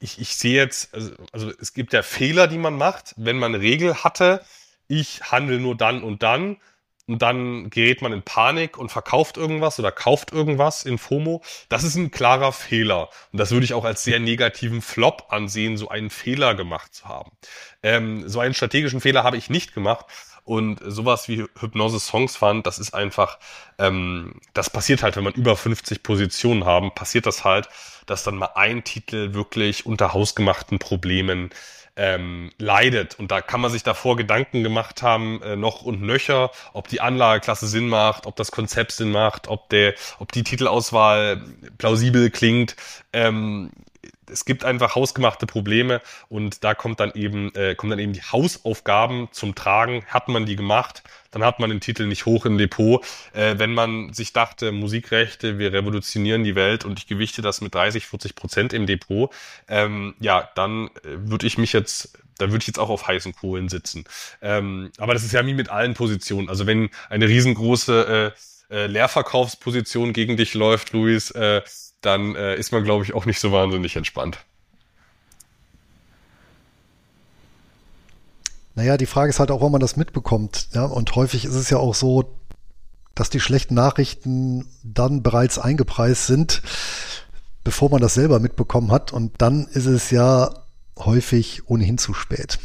ich, ich sehe jetzt, also, also es gibt ja Fehler, die man macht, wenn man eine Regel hatte, ich handle nur dann und dann und dann gerät man in Panik und verkauft irgendwas oder kauft irgendwas in FOMO. Das ist ein klarer Fehler. Und das würde ich auch als sehr negativen Flop ansehen, so einen Fehler gemacht zu haben. Ähm, so einen strategischen Fehler habe ich nicht gemacht. Und sowas wie Hypnose Songs Fund, das ist einfach, ähm, das passiert halt, wenn man über 50 Positionen haben, passiert das halt, dass dann mal ein Titel wirklich unter hausgemachten Problemen ähm, leidet. Und da kann man sich davor Gedanken gemacht haben, äh, noch und nöcher, ob die Anlageklasse Sinn macht, ob das Konzept Sinn macht, ob der, ob die Titelauswahl plausibel klingt. Ähm, es gibt einfach hausgemachte Probleme und da kommt dann eben, äh, kommen dann eben die Hausaufgaben zum Tragen. Hat man die gemacht, dann hat man den Titel nicht hoch im Depot. Äh, wenn man sich dachte, Musikrechte, wir revolutionieren die Welt und ich gewichte das mit 30, 40 Prozent im Depot, ähm, ja, dann äh, würde ich mich jetzt da würde ich jetzt auch auf heißen Kohlen sitzen. Ähm, aber das ist ja wie mit allen Positionen. Also wenn eine riesengroße äh, äh, Leerverkaufsposition gegen dich läuft, Luis, äh, dann äh, ist man, glaube ich, auch nicht so wahnsinnig entspannt. Naja, die Frage ist halt auch, ob man das mitbekommt. Ja? Und häufig ist es ja auch so, dass die schlechten Nachrichten dann bereits eingepreist sind, bevor man das selber mitbekommen hat. Und dann ist es ja häufig ohnehin zu spät.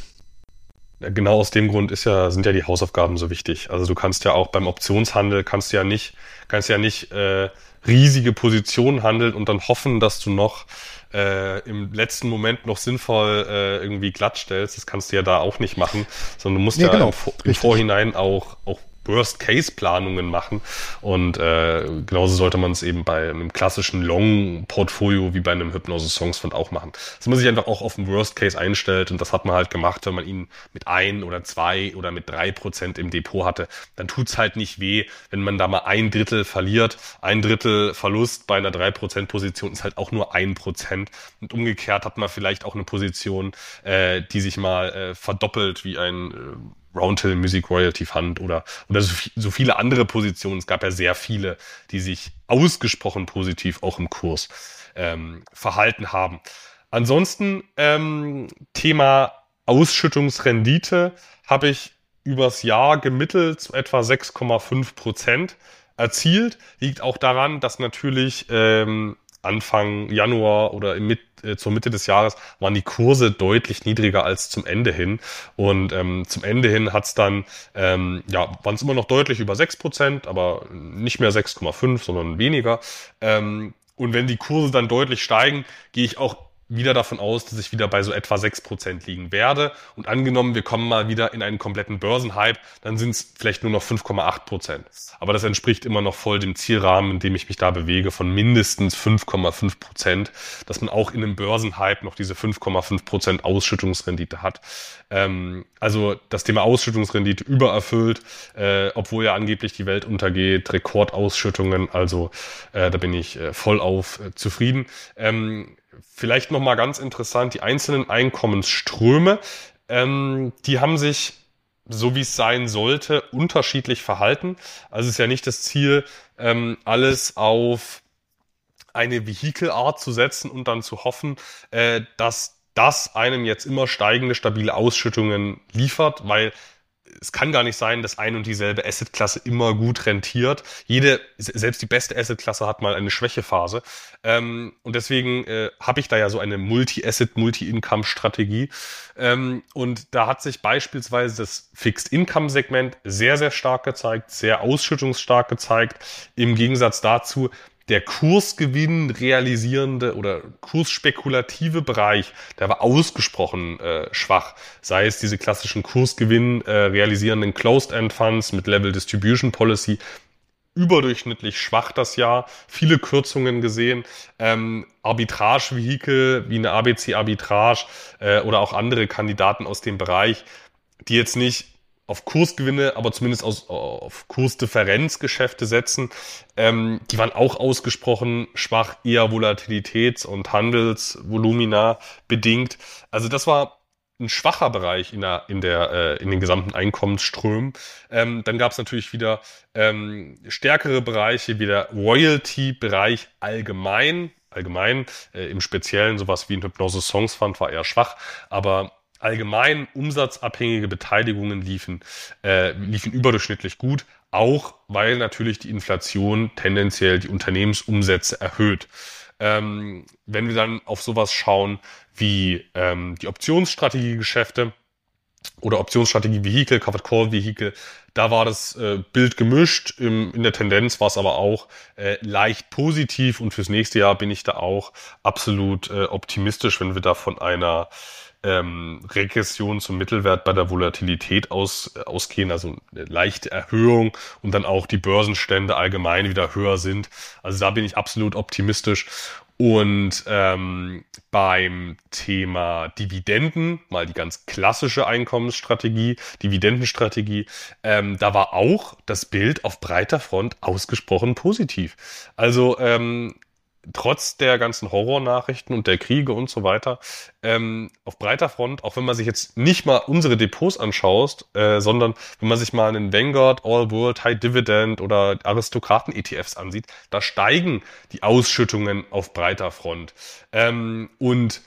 Genau aus dem Grund ist ja, sind ja die Hausaufgaben so wichtig. Also du kannst ja auch beim Optionshandel kannst ja nicht, kannst ja nicht äh, riesige Position handeln und dann hoffen, dass du noch äh, im letzten Moment noch sinnvoll äh, irgendwie glatt stellst. Das kannst du ja da auch nicht machen, sondern du musst nee, ja genau, im, im Vorhinein auch, auch Worst-Case-Planungen machen. Und äh, genauso sollte man es eben bei einem klassischen Long-Portfolio wie bei einem Hypnose-Songs-Fund auch machen. Dass man sich einfach auch auf den Worst-Case einstellt und das hat man halt gemacht, wenn man ihn mit ein oder zwei oder mit drei Prozent im Depot hatte. Dann tut's halt nicht weh, wenn man da mal ein Drittel verliert. Ein Drittel Verlust bei einer drei Prozent Position ist halt auch nur ein Prozent. Und umgekehrt hat man vielleicht auch eine Position, äh, die sich mal äh, verdoppelt wie ein äh, Roundhill Music Royalty Fund oder, oder so, so viele andere Positionen. Es gab ja sehr viele, die sich ausgesprochen positiv auch im Kurs ähm, verhalten haben. Ansonsten ähm, Thema Ausschüttungsrendite habe ich übers Jahr gemittelt zu etwa 6,5 Prozent erzielt. Liegt auch daran, dass natürlich ähm, Anfang Januar oder im äh, zur Mitte des Jahres waren die Kurse deutlich niedriger als zum Ende hin. Und ähm, zum Ende hin hat's dann, ähm, ja, waren es immer noch deutlich über 6%, aber nicht mehr 6,5, sondern weniger. Ähm, und wenn die Kurse dann deutlich steigen, gehe ich auch wieder davon aus, dass ich wieder bei so etwa 6% liegen werde. Und angenommen, wir kommen mal wieder in einen kompletten Börsenhype, dann sind es vielleicht nur noch 5,8%. Aber das entspricht immer noch voll dem Zielrahmen, in dem ich mich da bewege, von mindestens 5,5%, dass man auch in einem Börsenhype noch diese 5,5% Ausschüttungsrendite hat. Ähm, also das Thema Ausschüttungsrendite übererfüllt, äh, obwohl ja angeblich die Welt untergeht, Rekordausschüttungen, also äh, da bin ich äh, voll auf äh, zufrieden. Ähm, Vielleicht nochmal ganz interessant, die einzelnen Einkommensströme, ähm, die haben sich, so wie es sein sollte, unterschiedlich verhalten. Also es ist ja nicht das Ziel, ähm, alles auf eine Vehikelart zu setzen und dann zu hoffen, äh, dass das einem jetzt immer steigende, stabile Ausschüttungen liefert, weil es kann gar nicht sein, dass ein und dieselbe Assetklasse immer gut rentiert. Jede, selbst die beste Assetklasse hat mal eine Schwächephase. Ähm, und deswegen äh, habe ich da ja so eine Multi-Asset, Multi-Income-Strategie. Ähm, und da hat sich beispielsweise das Fixed-Income-Segment sehr, sehr stark gezeigt, sehr ausschüttungsstark gezeigt. Im Gegensatz dazu der Kursgewinn realisierende oder kursspekulative Bereich, der war ausgesprochen äh, schwach. Sei es diese klassischen Kursgewinn äh, realisierenden Closed-End Funds mit Level Distribution Policy, überdurchschnittlich schwach das Jahr, viele Kürzungen gesehen, ähm, Arbitrage-Vehikel wie eine ABC Arbitrage äh, oder auch andere Kandidaten aus dem Bereich, die jetzt nicht auf Kursgewinne, aber zumindest aus, auf Kursdifferenzgeschäfte setzen. Ähm, die waren auch ausgesprochen schwach, eher Volatilitäts- und Handelsvolumina bedingt. Also das war ein schwacher Bereich in, der, in, der, äh, in den gesamten Einkommensströmen. Ähm, dann gab es natürlich wieder ähm, stärkere Bereiche, wie der Royalty-Bereich allgemein. Allgemein, äh, im Speziellen sowas wie ein Hypnose Songs Fund war eher schwach, aber allgemein umsatzabhängige Beteiligungen liefen, äh, liefen überdurchschnittlich gut, auch weil natürlich die Inflation tendenziell die Unternehmensumsätze erhöht. Ähm, wenn wir dann auf sowas schauen wie ähm, die Optionsstrategiegeschäfte, oder Optionsstrategie Vehicle, Covered Call Vehicle, da war das äh, Bild gemischt. Im, in der Tendenz war es aber auch äh, leicht positiv und fürs nächste Jahr bin ich da auch absolut äh, optimistisch, wenn wir da von einer ähm, Regression zum Mittelwert bei der Volatilität aus, äh, ausgehen, also eine leichte Erhöhung und dann auch die Börsenstände allgemein wieder höher sind. Also da bin ich absolut optimistisch. Und ähm, beim Thema Dividenden, mal die ganz klassische Einkommensstrategie, Dividendenstrategie, ähm, da war auch das Bild auf breiter Front ausgesprochen positiv. Also ähm, trotz der ganzen Horrornachrichten und der Kriege und so weiter, ähm, auf breiter Front, auch wenn man sich jetzt nicht mal unsere Depots anschaust, äh, sondern wenn man sich mal einen Vanguard, All World, High Dividend oder Aristokraten-ETFs ansieht, da steigen die Ausschüttungen auf breiter Front. Ähm, und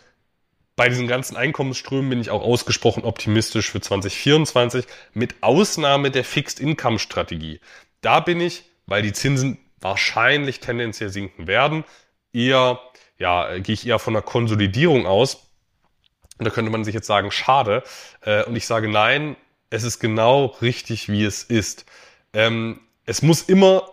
bei diesen ganzen Einkommensströmen bin ich auch ausgesprochen optimistisch für 2024, mit Ausnahme der Fixed-Income-Strategie. Da bin ich, weil die Zinsen wahrscheinlich tendenziell sinken werden, eher, ja, gehe ich eher von einer Konsolidierung aus. Und da könnte man sich jetzt sagen, schade. Äh, und ich sage nein, es ist genau richtig, wie es ist. Ähm, es muss immer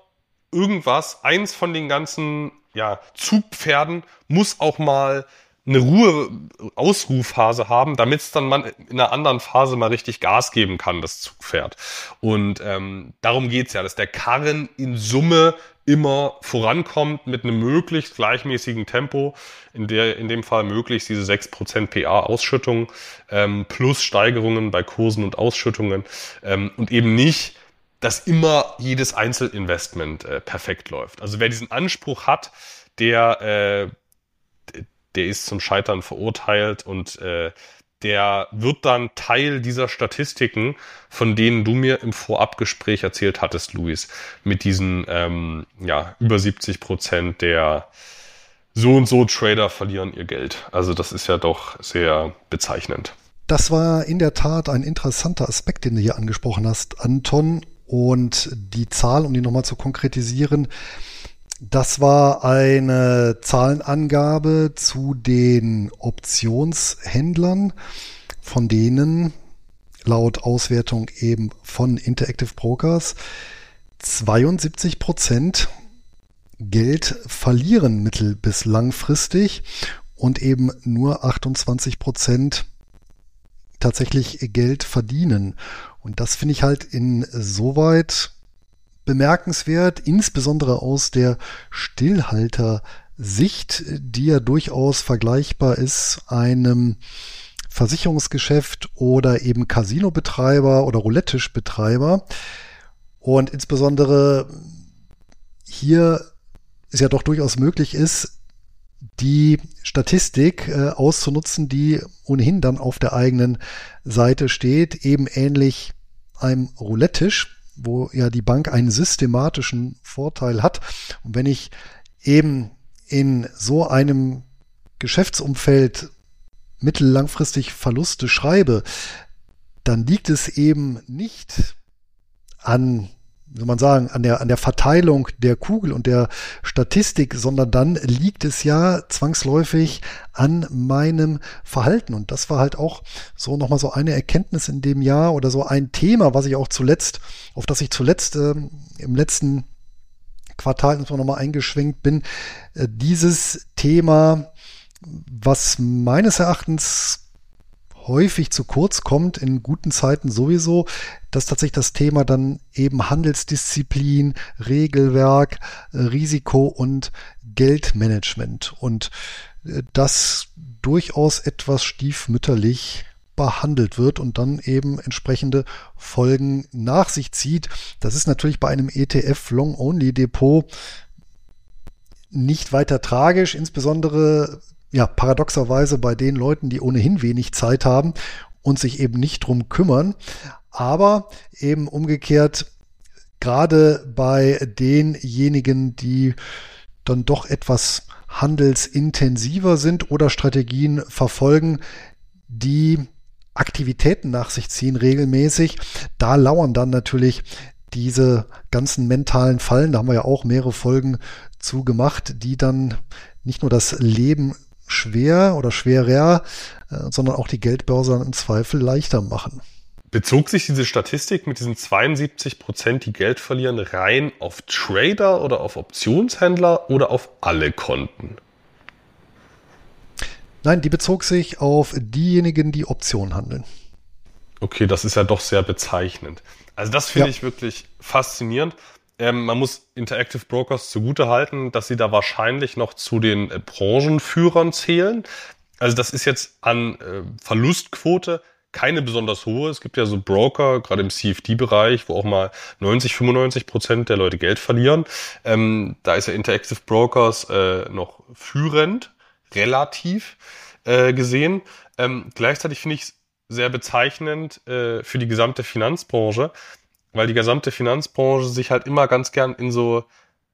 irgendwas, eins von den ganzen ja, Zugpferden muss auch mal eine Ruhe, Ausruhphase haben, damit es dann man in einer anderen Phase mal richtig Gas geben kann, das Zugpferd. Und ähm, darum geht's ja, dass der Karren in Summe immer vorankommt mit einem möglichst gleichmäßigen Tempo, in der in dem Fall möglichst diese 6% PA-Ausschüttung ähm, plus Steigerungen bei Kursen und Ausschüttungen ähm, und eben nicht, dass immer jedes Einzelinvestment äh, perfekt läuft. Also wer diesen Anspruch hat, der, äh, der ist zum Scheitern verurteilt und äh, der wird dann Teil dieser Statistiken, von denen du mir im Vorabgespräch erzählt hattest, Luis, mit diesen ähm, ja, über 70 Prozent der so und so Trader verlieren ihr Geld. Also das ist ja doch sehr bezeichnend. Das war in der Tat ein interessanter Aspekt, den du hier angesprochen hast, Anton. Und die Zahl, um die nochmal zu konkretisieren, das war eine Zahlenangabe zu den Optionshändlern, von denen laut Auswertung eben von Interactive Brokers 72 Prozent Geld verlieren mittel- bis langfristig und eben nur 28 Prozent tatsächlich Geld verdienen. Und das finde ich halt insoweit bemerkenswert, insbesondere aus der Stillhalter-Sicht, die ja durchaus vergleichbar ist einem Versicherungsgeschäft oder eben Casino-Betreiber oder Roulette-Betreiber. Und insbesondere hier es ja doch durchaus möglich ist, die Statistik äh, auszunutzen, die ohnehin dann auf der eigenen Seite steht, eben ähnlich einem Roulette-Tisch wo ja die Bank einen systematischen Vorteil hat. Und wenn ich eben in so einem Geschäftsumfeld mittellangfristig Verluste schreibe, dann liegt es eben nicht an soll man sagen, an der, an der Verteilung der Kugel und der Statistik, sondern dann liegt es ja zwangsläufig an meinem Verhalten. Und das war halt auch so nochmal so eine Erkenntnis in dem Jahr oder so ein Thema, was ich auch zuletzt, auf das ich zuletzt äh, im letzten Quartal nochmal eingeschwenkt bin. Äh, dieses Thema, was meines Erachtens häufig zu kurz kommt, in guten Zeiten sowieso, dass tatsächlich das Thema dann eben Handelsdisziplin, Regelwerk, äh, Risiko und Geldmanagement und äh, das durchaus etwas stiefmütterlich behandelt wird und dann eben entsprechende Folgen nach sich zieht. Das ist natürlich bei einem ETF Long-Only Depot nicht weiter tragisch, insbesondere ja, paradoxerweise bei den Leuten, die ohnehin wenig Zeit haben und sich eben nicht drum kümmern. Aber eben umgekehrt, gerade bei denjenigen, die dann doch etwas handelsintensiver sind oder Strategien verfolgen, die Aktivitäten nach sich ziehen regelmäßig, da lauern dann natürlich diese ganzen mentalen Fallen, da haben wir ja auch mehrere Folgen zu gemacht, die dann nicht nur das Leben schwer oder schwerer, äh, sondern auch die Geldbörse dann im Zweifel leichter machen. Bezog sich diese Statistik mit diesen 72 Prozent, die Geld verlieren, rein auf Trader oder auf Optionshändler oder auf alle Konten? Nein, die bezog sich auf diejenigen, die Optionen handeln. Okay, das ist ja doch sehr bezeichnend. Also das finde ja. ich wirklich faszinierend. Ähm, man muss Interactive Brokers zugute halten, dass sie da wahrscheinlich noch zu den äh, Branchenführern zählen. Also das ist jetzt an äh, Verlustquote keine besonders hohe. Es gibt ja so Broker, gerade im CFD-Bereich, wo auch mal 90, 95 Prozent der Leute Geld verlieren. Ähm, da ist ja Interactive Brokers äh, noch führend, relativ äh, gesehen. Ähm, gleichzeitig finde ich es sehr bezeichnend äh, für die gesamte Finanzbranche, weil die gesamte Finanzbranche sich halt immer ganz gern in so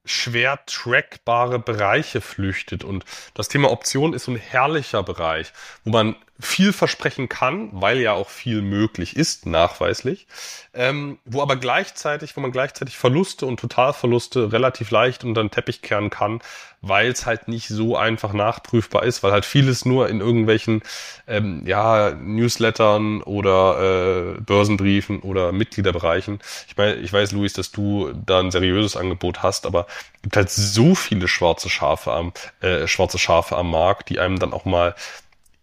schwer trackbare Bereiche flüchtet. Und das Thema Option ist so ein herrlicher Bereich, wo man viel versprechen kann, weil ja auch viel möglich ist, nachweislich, ähm, wo aber gleichzeitig, wo man gleichzeitig Verluste und Totalverluste relativ leicht unter den Teppich kehren kann, weil es halt nicht so einfach nachprüfbar ist, weil halt vieles nur in irgendwelchen ähm, ja, Newslettern oder äh, Börsenbriefen oder Mitgliederbereichen. Ich meine, ich weiß, Luis, dass du da ein seriöses Angebot hast, aber es gibt halt so viele schwarze Schafe am äh, schwarze Schafe am Markt, die einem dann auch mal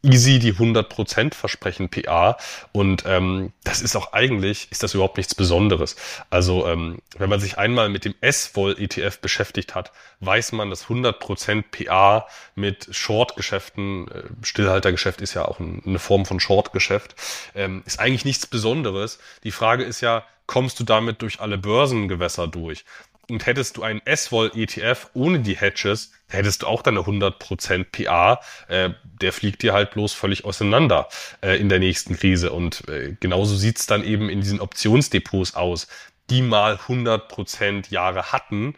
easy die 100% versprechen PA und ähm, das ist auch eigentlich, ist das überhaupt nichts Besonderes. Also ähm, wenn man sich einmal mit dem S-Vol-ETF beschäftigt hat, weiß man, dass 100% PA mit Short-Geschäften, äh, Stillhaltergeschäft ist ja auch ein, eine Form von Short-Geschäft, ähm, ist eigentlich nichts Besonderes. Die Frage ist ja, kommst du damit durch alle Börsengewässer durch? Und hättest du einen S-Vol-ETF ohne die Hedges, hättest du auch deine 100% PA. Äh, der fliegt dir halt bloß völlig auseinander äh, in der nächsten Krise. Und äh, genauso sieht's dann eben in diesen Optionsdepots aus, die mal 100% Jahre hatten.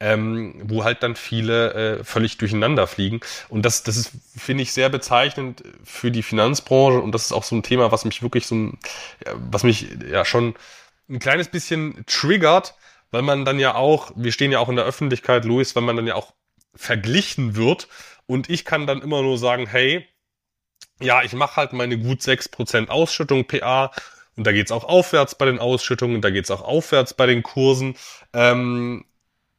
Ähm, wo halt dann viele äh, völlig durcheinander fliegen. Und das, das ist, finde ich, sehr bezeichnend für die Finanzbranche. Und das ist auch so ein Thema, was mich wirklich so, ein, was mich ja schon ein kleines bisschen triggert, weil man dann ja auch, wir stehen ja auch in der Öffentlichkeit, Luis, weil man dann ja auch verglichen wird. Und ich kann dann immer nur sagen, hey, ja, ich mache halt meine gut 6% Ausschüttung PA und da geht's auch aufwärts bei den Ausschüttungen, da geht's auch aufwärts bei den Kursen. Ähm,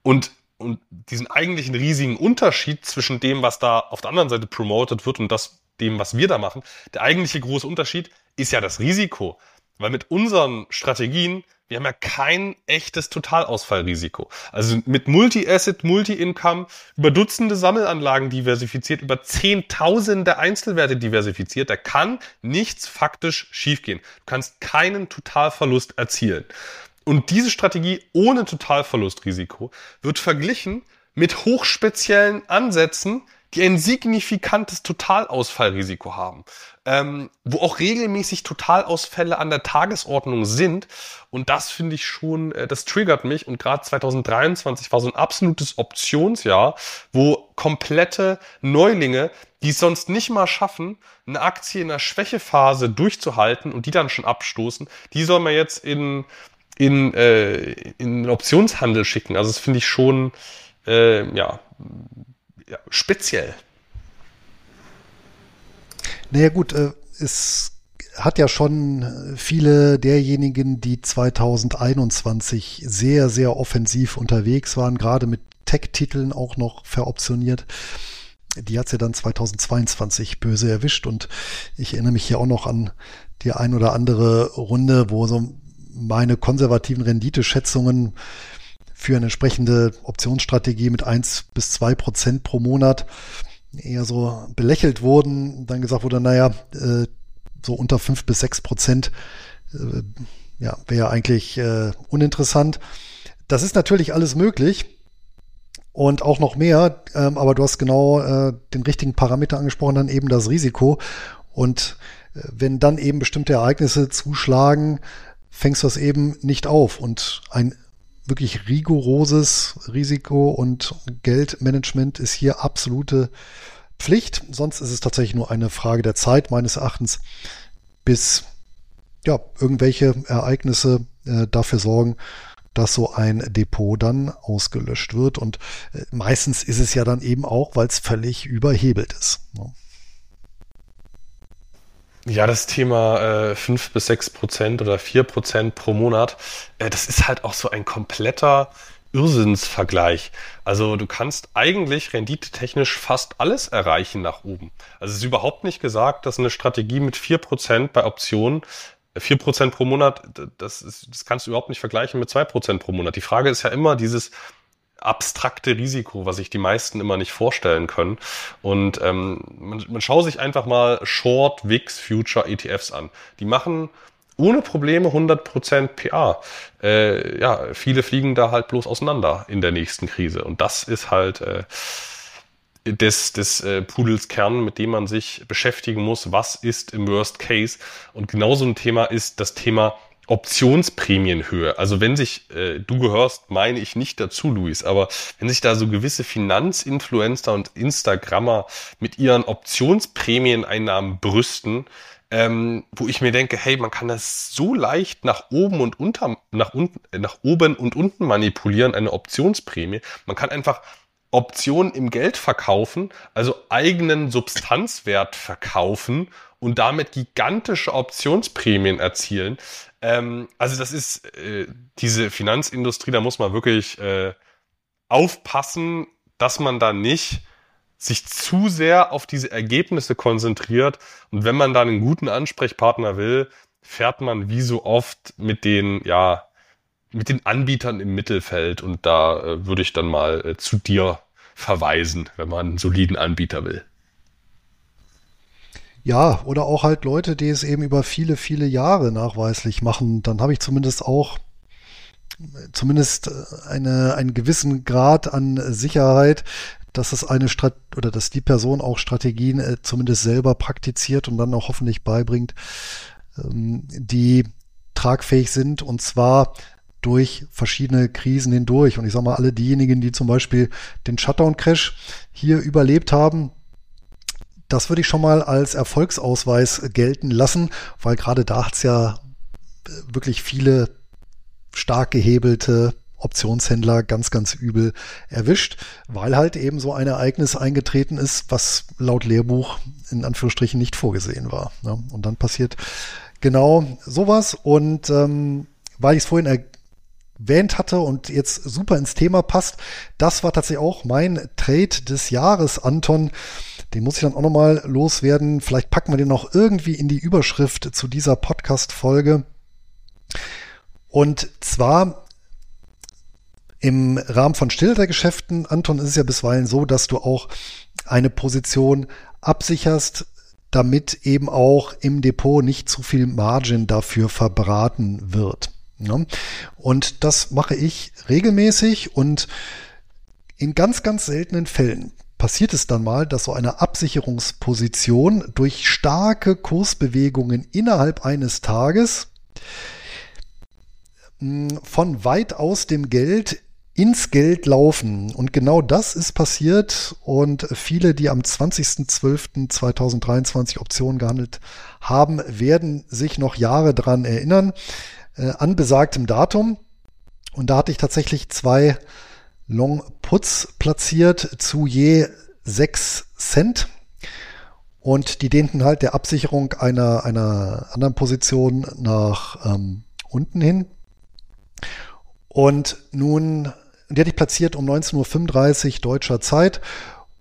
und und diesen eigentlichen riesigen Unterschied zwischen dem, was da auf der anderen Seite promoted wird und das dem, was wir da machen, der eigentliche große Unterschied ist ja das Risiko. Weil mit unseren Strategien wir haben ja kein echtes Totalausfallrisiko. Also mit Multi-Asset, Multi-Income, über Dutzende Sammelanlagen diversifiziert, über Zehntausende Einzelwerte diversifiziert, da kann nichts faktisch schiefgehen. Du kannst keinen Totalverlust erzielen. Und diese Strategie ohne Totalverlustrisiko wird verglichen mit hochspeziellen Ansätzen, die ein signifikantes Totalausfallrisiko haben, ähm, wo auch regelmäßig Totalausfälle an der Tagesordnung sind. Und das finde ich schon, äh, das triggert mich. Und gerade 2023 war so ein absolutes Optionsjahr, wo komplette Neulinge, die es sonst nicht mal schaffen, eine Aktie in der Schwächephase durchzuhalten und die dann schon abstoßen, die soll man jetzt in, in, äh, in den Optionshandel schicken. Also das finde ich schon, äh, ja, ja, speziell. Naja gut, äh, es hat ja schon viele derjenigen, die 2021 sehr, sehr offensiv unterwegs waren, gerade mit Tech-Titeln auch noch veroptioniert. Die hat sie ja dann 2022 böse erwischt und ich erinnere mich hier auch noch an die ein oder andere Runde, wo so meine konservativen Renditeschätzungen für eine entsprechende Optionsstrategie mit eins bis zwei Prozent pro Monat eher so belächelt wurden, dann gesagt wurde, naja, äh, so unter fünf bis sechs Prozent äh, ja, wäre eigentlich äh, uninteressant. Das ist natürlich alles möglich und auch noch mehr, ähm, aber du hast genau den richtigen Parameter angesprochen, dann eben das Risiko. Und wenn dann eben bestimmte Ereignisse zuschlagen, fängst du das eben nicht auf. Und ein wirklich rigoroses Risiko- und Geldmanagement ist hier absolute Pflicht. Sonst ist es tatsächlich nur eine Frage der Zeit meines Erachtens, bis ja, irgendwelche Ereignisse äh, dafür sorgen, dass so ein Depot dann ausgelöscht wird. Und äh, meistens ist es ja dann eben auch, weil es völlig überhebelt ist. Ne? Ja, das Thema äh, 5 bis 6 Prozent oder 4 Prozent pro Monat, äh, das ist halt auch so ein kompletter Irrsinnsvergleich. Also du kannst eigentlich renditetechnisch fast alles erreichen nach oben. Also es ist überhaupt nicht gesagt, dass eine Strategie mit 4 Prozent bei Optionen 4% äh, pro Monat, das, ist, das kannst du überhaupt nicht vergleichen mit 2% pro Monat. Die Frage ist ja immer dieses, abstrakte Risiko, was sich die meisten immer nicht vorstellen können. Und ähm, man, man schaue sich einfach mal Short VIX Future ETFs an. Die machen ohne Probleme 100% PA. Äh, ja, viele fliegen da halt bloß auseinander in der nächsten Krise. Und das ist halt äh, des, des äh, Pudels Kern, mit dem man sich beschäftigen muss. Was ist im Worst Case? Und genauso ein Thema ist das Thema Optionsprämienhöhe. Also wenn sich, äh, du gehörst, meine ich nicht dazu, Luis, aber wenn sich da so gewisse Finanzinfluencer und Instagrammer mit ihren Optionsprämieneinnahmen brüsten, ähm, wo ich mir denke, hey, man kann das so leicht nach oben und unter, nach unten, äh, nach oben und unten manipulieren, eine Optionsprämie. Man kann einfach Optionen im Geld verkaufen, also eigenen Substanzwert verkaufen und damit gigantische Optionsprämien erzielen. Ähm, also das ist äh, diese Finanzindustrie, da muss man wirklich äh, aufpassen, dass man da nicht sich zu sehr auf diese Ergebnisse konzentriert. Und wenn man da einen guten Ansprechpartner will, fährt man wie so oft mit den, ja, mit den Anbietern im Mittelfeld. Und da äh, würde ich dann mal äh, zu dir verweisen, wenn man einen soliden Anbieter will. Ja, oder auch halt Leute, die es eben über viele, viele Jahre nachweislich machen. Dann habe ich zumindest auch zumindest äh, eine, einen gewissen Grad an Sicherheit, dass es eine Strat oder dass die Person auch Strategien äh, zumindest selber praktiziert und dann auch hoffentlich beibringt, ähm, die tragfähig sind und zwar durch verschiedene Krisen hindurch. Und ich sage mal, alle diejenigen, die zum Beispiel den Shutdown-Crash hier überlebt haben, das würde ich schon mal als Erfolgsausweis gelten lassen, weil gerade da hat es ja wirklich viele stark gehebelte Optionshändler ganz, ganz übel erwischt, weil halt eben so ein Ereignis eingetreten ist, was laut Lehrbuch in Anführungsstrichen nicht vorgesehen war. Ne? Und dann passiert genau sowas. Und ähm, weil ich es vorhin erwähnt hatte und jetzt super ins Thema passt, das war tatsächlich auch mein Trade des Jahres, Anton. Den muss ich dann auch nochmal loswerden. Vielleicht packen wir den noch irgendwie in die Überschrift zu dieser Podcast-Folge. Und zwar im Rahmen von Stillhaltergeschäften, Anton, ist es ja bisweilen so, dass du auch eine Position absicherst, damit eben auch im Depot nicht zu viel Margin dafür verbraten wird. Und das mache ich regelmäßig und in ganz, ganz seltenen Fällen passiert es dann mal, dass so eine Absicherungsposition durch starke Kursbewegungen innerhalb eines Tages hm, von weit aus dem Geld ins Geld laufen. Und genau das ist passiert. Und viele, die am 20.12.2023 Optionen gehandelt haben, werden sich noch Jahre dran erinnern, äh, an besagtem Datum. Und da hatte ich tatsächlich zwei Long Puts platziert zu je 6 Cent. Und die dehnten halt der Absicherung einer, einer anderen Position nach ähm, unten hin. Und nun, die hatte ich platziert um 19.35 Uhr deutscher Zeit.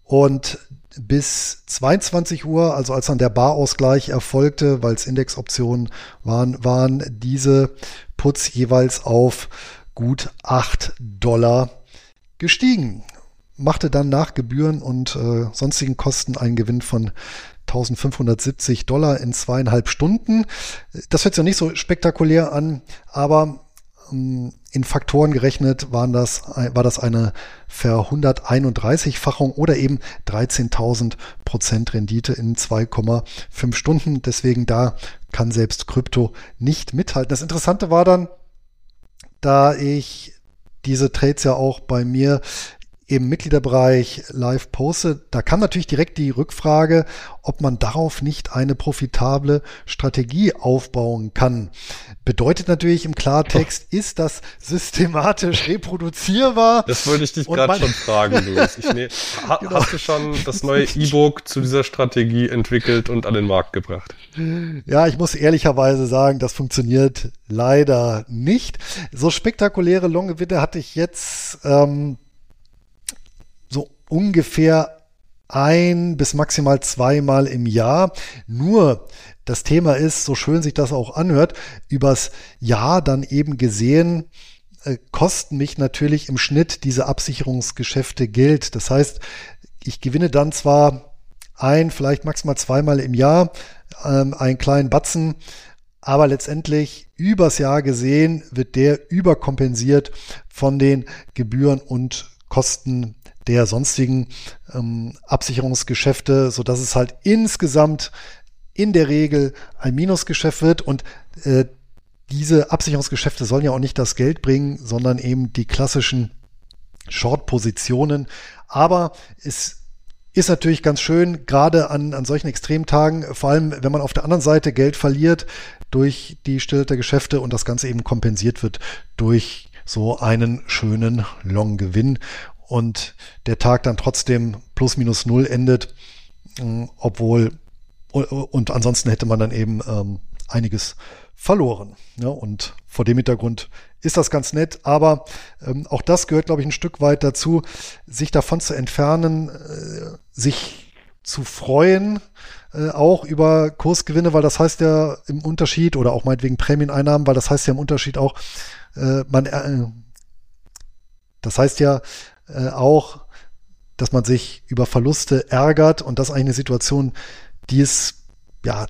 Und bis 22 Uhr, also als dann der Barausgleich erfolgte, weil es Indexoptionen waren, waren diese Puts jeweils auf gut 8 Dollar gestiegen, machte dann nach Gebühren und äh, sonstigen Kosten einen Gewinn von 1570 Dollar in zweieinhalb Stunden. Das hört sich ja nicht so spektakulär an, aber ähm, in Faktoren gerechnet waren das, war das eine Ver-131-Fachung oder eben 13.000 Prozent Rendite in 2,5 Stunden. Deswegen da kann selbst Krypto nicht mithalten. Das Interessante war dann, da ich diese Trades ja auch bei mir im Mitgliederbereich live poste, da kam natürlich direkt die Rückfrage, ob man darauf nicht eine profitable Strategie aufbauen kann. bedeutet natürlich im Klartext, ist das systematisch reproduzierbar? Das wollte ich dich gerade schon fragen, Luis. Ich, nee, ha, genau. Hast du schon das neue E-Book zu dieser Strategie entwickelt und an den Markt gebracht? Ja, ich muss ehrlicherweise sagen, das funktioniert leider nicht. So spektakuläre Longgewinne hatte ich jetzt ähm, ungefähr ein bis maximal zweimal im Jahr. Nur das Thema ist, so schön sich das auch anhört, übers Jahr dann eben gesehen, äh, kosten mich natürlich im Schnitt diese Absicherungsgeschäfte Geld. Das heißt, ich gewinne dann zwar ein, vielleicht maximal zweimal im Jahr ähm, einen kleinen Batzen, aber letztendlich übers Jahr gesehen wird der überkompensiert von den Gebühren und Kosten der sonstigen ähm, Absicherungsgeschäfte, so dass es halt insgesamt in der Regel ein Minusgeschäft wird und äh, diese Absicherungsgeschäfte sollen ja auch nicht das Geld bringen, sondern eben die klassischen Short-Positionen. Aber es ist natürlich ganz schön, gerade an, an solchen Extremtagen, vor allem wenn man auf der anderen Seite Geld verliert durch die Stille der Geschäfte und das Ganze eben kompensiert wird durch so einen schönen Long-Gewinn und der Tag dann trotzdem plus minus null endet, obwohl und ansonsten hätte man dann eben ähm, einiges verloren. Ja, und vor dem Hintergrund ist das ganz nett, aber ähm, auch das gehört, glaube ich, ein Stück weit dazu, sich davon zu entfernen, äh, sich zu freuen, äh, auch über Kursgewinne, weil das heißt ja im Unterschied, oder auch meinetwegen Prämieneinnahmen, weil das heißt ja im Unterschied auch, äh, man, äh, das heißt ja äh, auch, dass man sich über Verluste ärgert und das eigentlich eine Situation, die es ja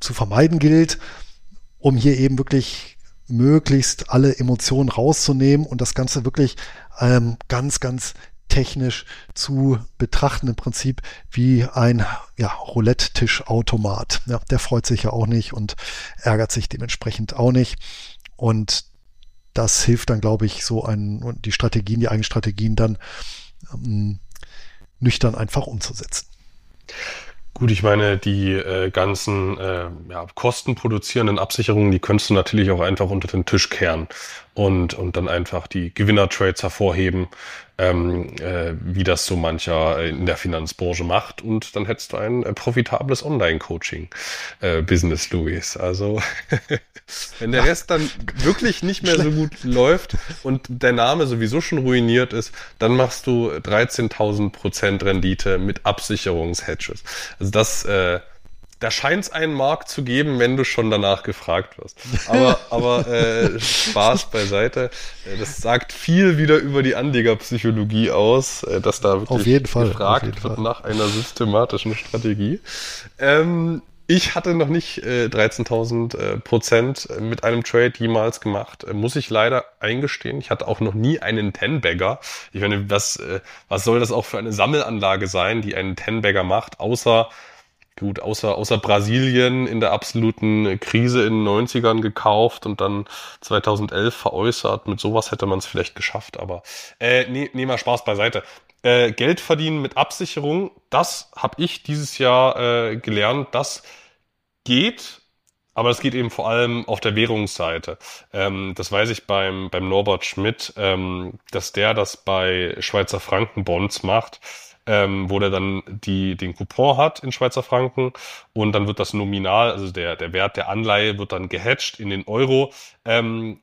zu vermeiden gilt, um hier eben wirklich möglichst alle Emotionen rauszunehmen und das Ganze wirklich ähm, ganz, ganz technisch zu betrachten, im Prinzip wie ein ja, Roulette-Tischautomat. Ja, der freut sich ja auch nicht und ärgert sich dementsprechend auch nicht. Und das hilft dann, glaube ich, so ein, die Strategien, die eigenen Strategien dann ähm, nüchtern einfach umzusetzen. Gut, ich meine, die äh, ganzen äh, ja, kostenproduzierenden Absicherungen, die könntest du natürlich auch einfach unter den Tisch kehren und, und dann einfach die Gewinnertrades hervorheben, ähm, äh, wie das so mancher in der Finanzbranche macht. Und dann hättest du ein äh, profitables Online-Coaching-Business, äh, Luis. Also wenn der Rest dann wirklich nicht mehr so gut läuft und der Name sowieso schon ruiniert ist, dann machst du 13.000 Prozent Rendite mit Absicherungshedges. Also das äh, da scheint es einen Markt zu geben, wenn du schon danach gefragt wirst. Aber, aber äh, Spaß beiseite. Äh, das sagt viel wieder über die Anlegerpsychologie aus, äh, dass da wirklich gefragt wird nach einer systematischen Strategie. Ähm, ich hatte noch nicht äh, 13.000 äh, Prozent mit einem Trade jemals gemacht. Äh, muss ich leider eingestehen. Ich hatte auch noch nie einen Ten-Bagger. Ich meine, was, äh, was soll das auch für eine Sammelanlage sein, die einen Ten-Bagger macht, außer gut, außer, außer Brasilien in der absoluten Krise in den 90ern gekauft und dann 2011 veräußert. Mit sowas hätte man es vielleicht geschafft, aber äh, nee, nee, mal Spaß beiseite. Äh, Geld verdienen mit Absicherung, das habe ich dieses Jahr äh, gelernt, das geht, aber das geht eben vor allem auf der Währungsseite. Ähm, das weiß ich beim, beim Norbert Schmidt, ähm, dass der das bei Schweizer Frankenbonds macht ähm, wo der dann die, den Coupon hat in Schweizer Franken und dann wird das nominal, also der, der Wert der Anleihe wird dann gehatcht in den Euro. Ähm,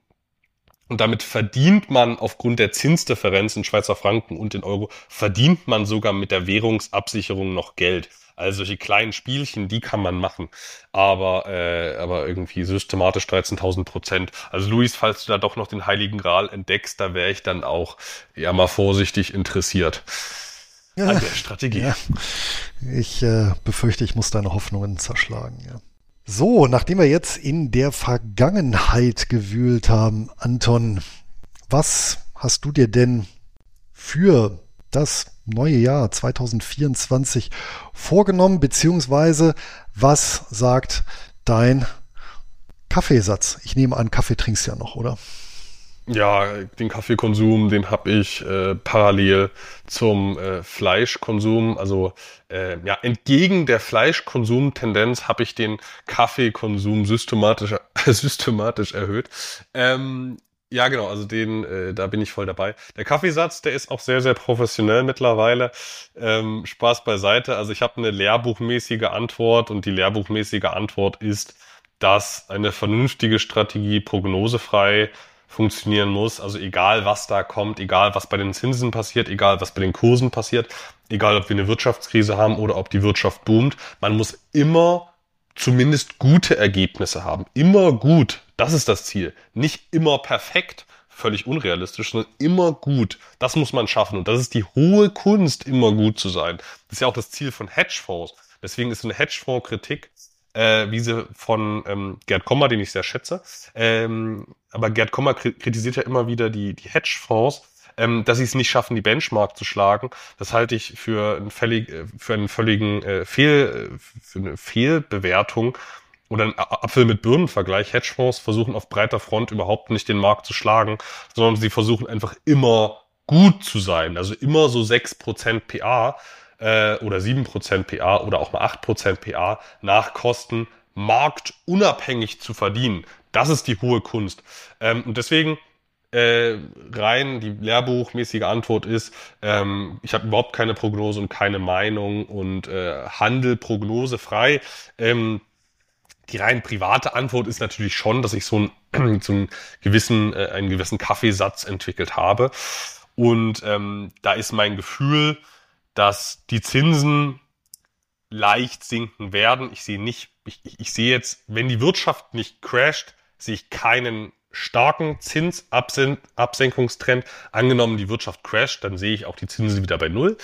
und damit verdient man aufgrund der Zinsdifferenz in Schweizer Franken und in Euro, verdient man sogar mit der Währungsabsicherung noch Geld. Also solche kleinen Spielchen, die kann man machen. Aber, äh, aber irgendwie systematisch 13.000 Prozent. Also Luis, falls du da doch noch den Heiligen Gral entdeckst, da wäre ich dann auch ja mal vorsichtig interessiert ja, an der Strategie. Ja. Ich äh, befürchte, ich muss deine Hoffnungen zerschlagen. Ja. So, nachdem wir jetzt in der Vergangenheit gewühlt haben, Anton, was hast du dir denn für das neue Jahr 2024 vorgenommen, beziehungsweise was sagt dein Kaffeesatz? Ich nehme an, Kaffee trinkst ja noch, oder? Ja, den Kaffeekonsum, den habe ich äh, parallel zum äh, Fleischkonsum. Also äh, ja, entgegen der Fleischkonsumtendenz habe ich den Kaffeekonsum systematisch systematisch erhöht. Ähm, ja, genau, also den, äh, da bin ich voll dabei. Der Kaffeesatz, der ist auch sehr, sehr professionell mittlerweile. Ähm, Spaß beiseite. Also ich habe eine lehrbuchmäßige Antwort und die lehrbuchmäßige Antwort ist, dass eine vernünftige Strategie prognosefrei funktionieren muss. Also egal, was da kommt, egal, was bei den Zinsen passiert, egal, was bei den Kursen passiert, egal, ob wir eine Wirtschaftskrise haben oder ob die Wirtschaft boomt, man muss immer zumindest gute Ergebnisse haben. Immer gut. Das ist das Ziel. Nicht immer perfekt, völlig unrealistisch, sondern immer gut. Das muss man schaffen. Und das ist die hohe Kunst, immer gut zu sein. Das ist ja auch das Ziel von Hedgefonds. Deswegen ist eine Hedgefonds-Kritik äh, wie sie von ähm, Gerd Kommer, den ich sehr schätze. Ähm, aber Gerd Kommer kritisiert ja immer wieder die, die Hedgefonds, ähm, dass sie es nicht schaffen, die Benchmark zu schlagen. Das halte ich für, ein völlig, äh, für einen völligen äh, Fehl, äh, für eine Fehlbewertung oder ein Apfel mit Birnen-Vergleich. Hedgefonds versuchen auf breiter Front überhaupt nicht den Markt zu schlagen, sondern sie versuchen einfach immer gut zu sein. Also immer so 6% PA äh, oder 7% PA oder auch mal 8% PA nach Kosten marktunabhängig zu verdienen. Das ist die hohe Kunst. Ähm, und deswegen äh, rein die lehrbuchmäßige Antwort ist, ähm, ich habe überhaupt keine Prognose und keine Meinung und äh, handel prognosefrei. Ähm, die rein private Antwort ist natürlich schon, dass ich so, ein, so einen gewissen, äh, einen gewissen Kaffeesatz entwickelt habe. Und ähm, da ist mein Gefühl, dass die Zinsen leicht sinken werden. Ich sehe nicht, ich, ich sehe jetzt, wenn die Wirtschaft nicht crasht, sehe ich keinen starken Zinsabsenkungstrend. Angenommen, die Wirtschaft crasht, dann sehe ich auch die Zinsen wieder bei Null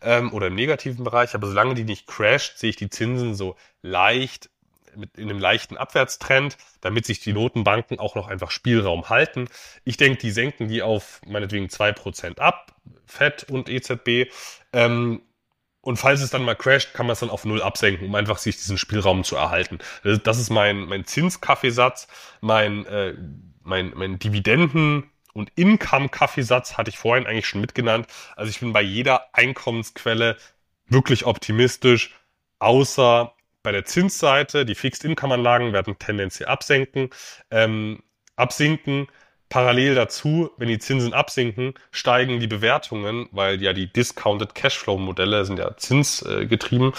ähm, oder im negativen Bereich. Aber solange die nicht crasht, sehe ich die Zinsen so leicht mit in einem leichten Abwärtstrend, damit sich die Notenbanken auch noch einfach Spielraum halten. Ich denke, die senken die auf meinetwegen zwei Prozent ab, FED und EZB. Ähm, und falls es dann mal crasht, kann man es dann auf Null absenken, um einfach sich diesen Spielraum zu erhalten. Das ist mein, mein Zinskaffeesatz, mein, äh, mein, mein Dividenden- und Income-Kaffeesatz hatte ich vorhin eigentlich schon mitgenannt. Also ich bin bei jeder Einkommensquelle wirklich optimistisch, außer bei der Zinsseite, die Fixed-Income-Anlagen werden tendenziell absenken, ähm, absinken. Parallel dazu, wenn die Zinsen absinken, steigen die Bewertungen, weil ja die Discounted Cashflow-Modelle sind ja zinsgetrieben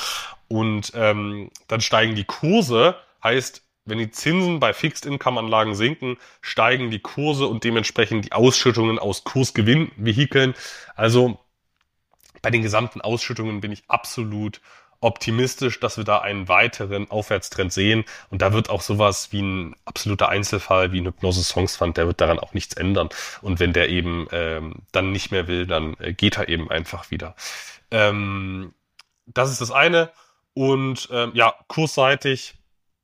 und ähm, dann steigen die Kurse, heißt, wenn die Zinsen bei Fixed-Income-Anlagen sinken, steigen die Kurse und dementsprechend die Ausschüttungen aus Kursgewinnvehikeln. Also bei den gesamten Ausschüttungen bin ich absolut optimistisch, dass wir da einen weiteren Aufwärtstrend sehen. Und da wird auch sowas wie ein absoluter Einzelfall, wie ein Hypnose Songs Fund, der wird daran auch nichts ändern. Und wenn der eben ähm, dann nicht mehr will, dann äh, geht er eben einfach wieder. Ähm, das ist das eine. Und ähm, ja, kursseitig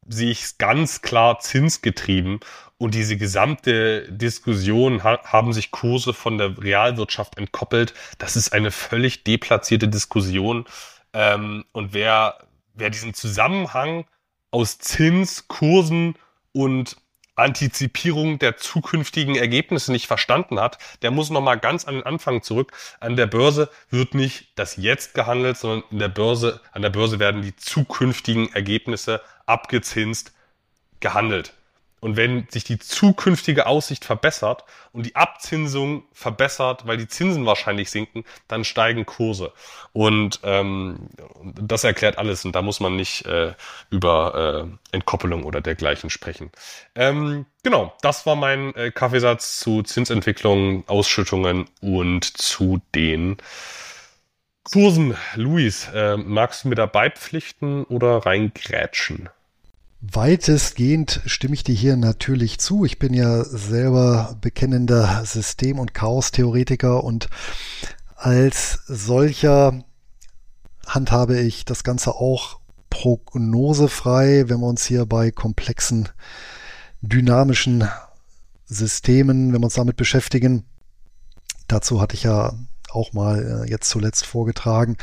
sehe ich es ganz klar zinsgetrieben. Und diese gesamte Diskussion ha haben sich Kurse von der Realwirtschaft entkoppelt. Das ist eine völlig deplatzierte Diskussion. Ähm, und wer, wer diesen Zusammenhang aus Zins, Kursen und Antizipierung der zukünftigen Ergebnisse nicht verstanden hat, der muss nochmal ganz an den Anfang zurück. An der Börse wird nicht das Jetzt gehandelt, sondern in der Börse, an der Börse werden die zukünftigen Ergebnisse abgezinst gehandelt. Und wenn sich die zukünftige Aussicht verbessert und die Abzinsung verbessert, weil die Zinsen wahrscheinlich sinken, dann steigen Kurse. Und ähm, das erklärt alles. Und da muss man nicht äh, über äh, Entkoppelung oder dergleichen sprechen. Ähm, genau, das war mein äh, Kaffeesatz zu Zinsentwicklung, Ausschüttungen und zu den Kursen. Luis, äh, magst du mir da beipflichten oder reingrätschen? Weitestgehend stimme ich dir hier natürlich zu. Ich bin ja selber bekennender System- und Chaos-Theoretiker und als solcher handhabe ich das Ganze auch prognosefrei, wenn wir uns hier bei komplexen dynamischen Systemen, wenn wir uns damit beschäftigen. Dazu hatte ich ja auch mal äh, jetzt zuletzt vorgetragen.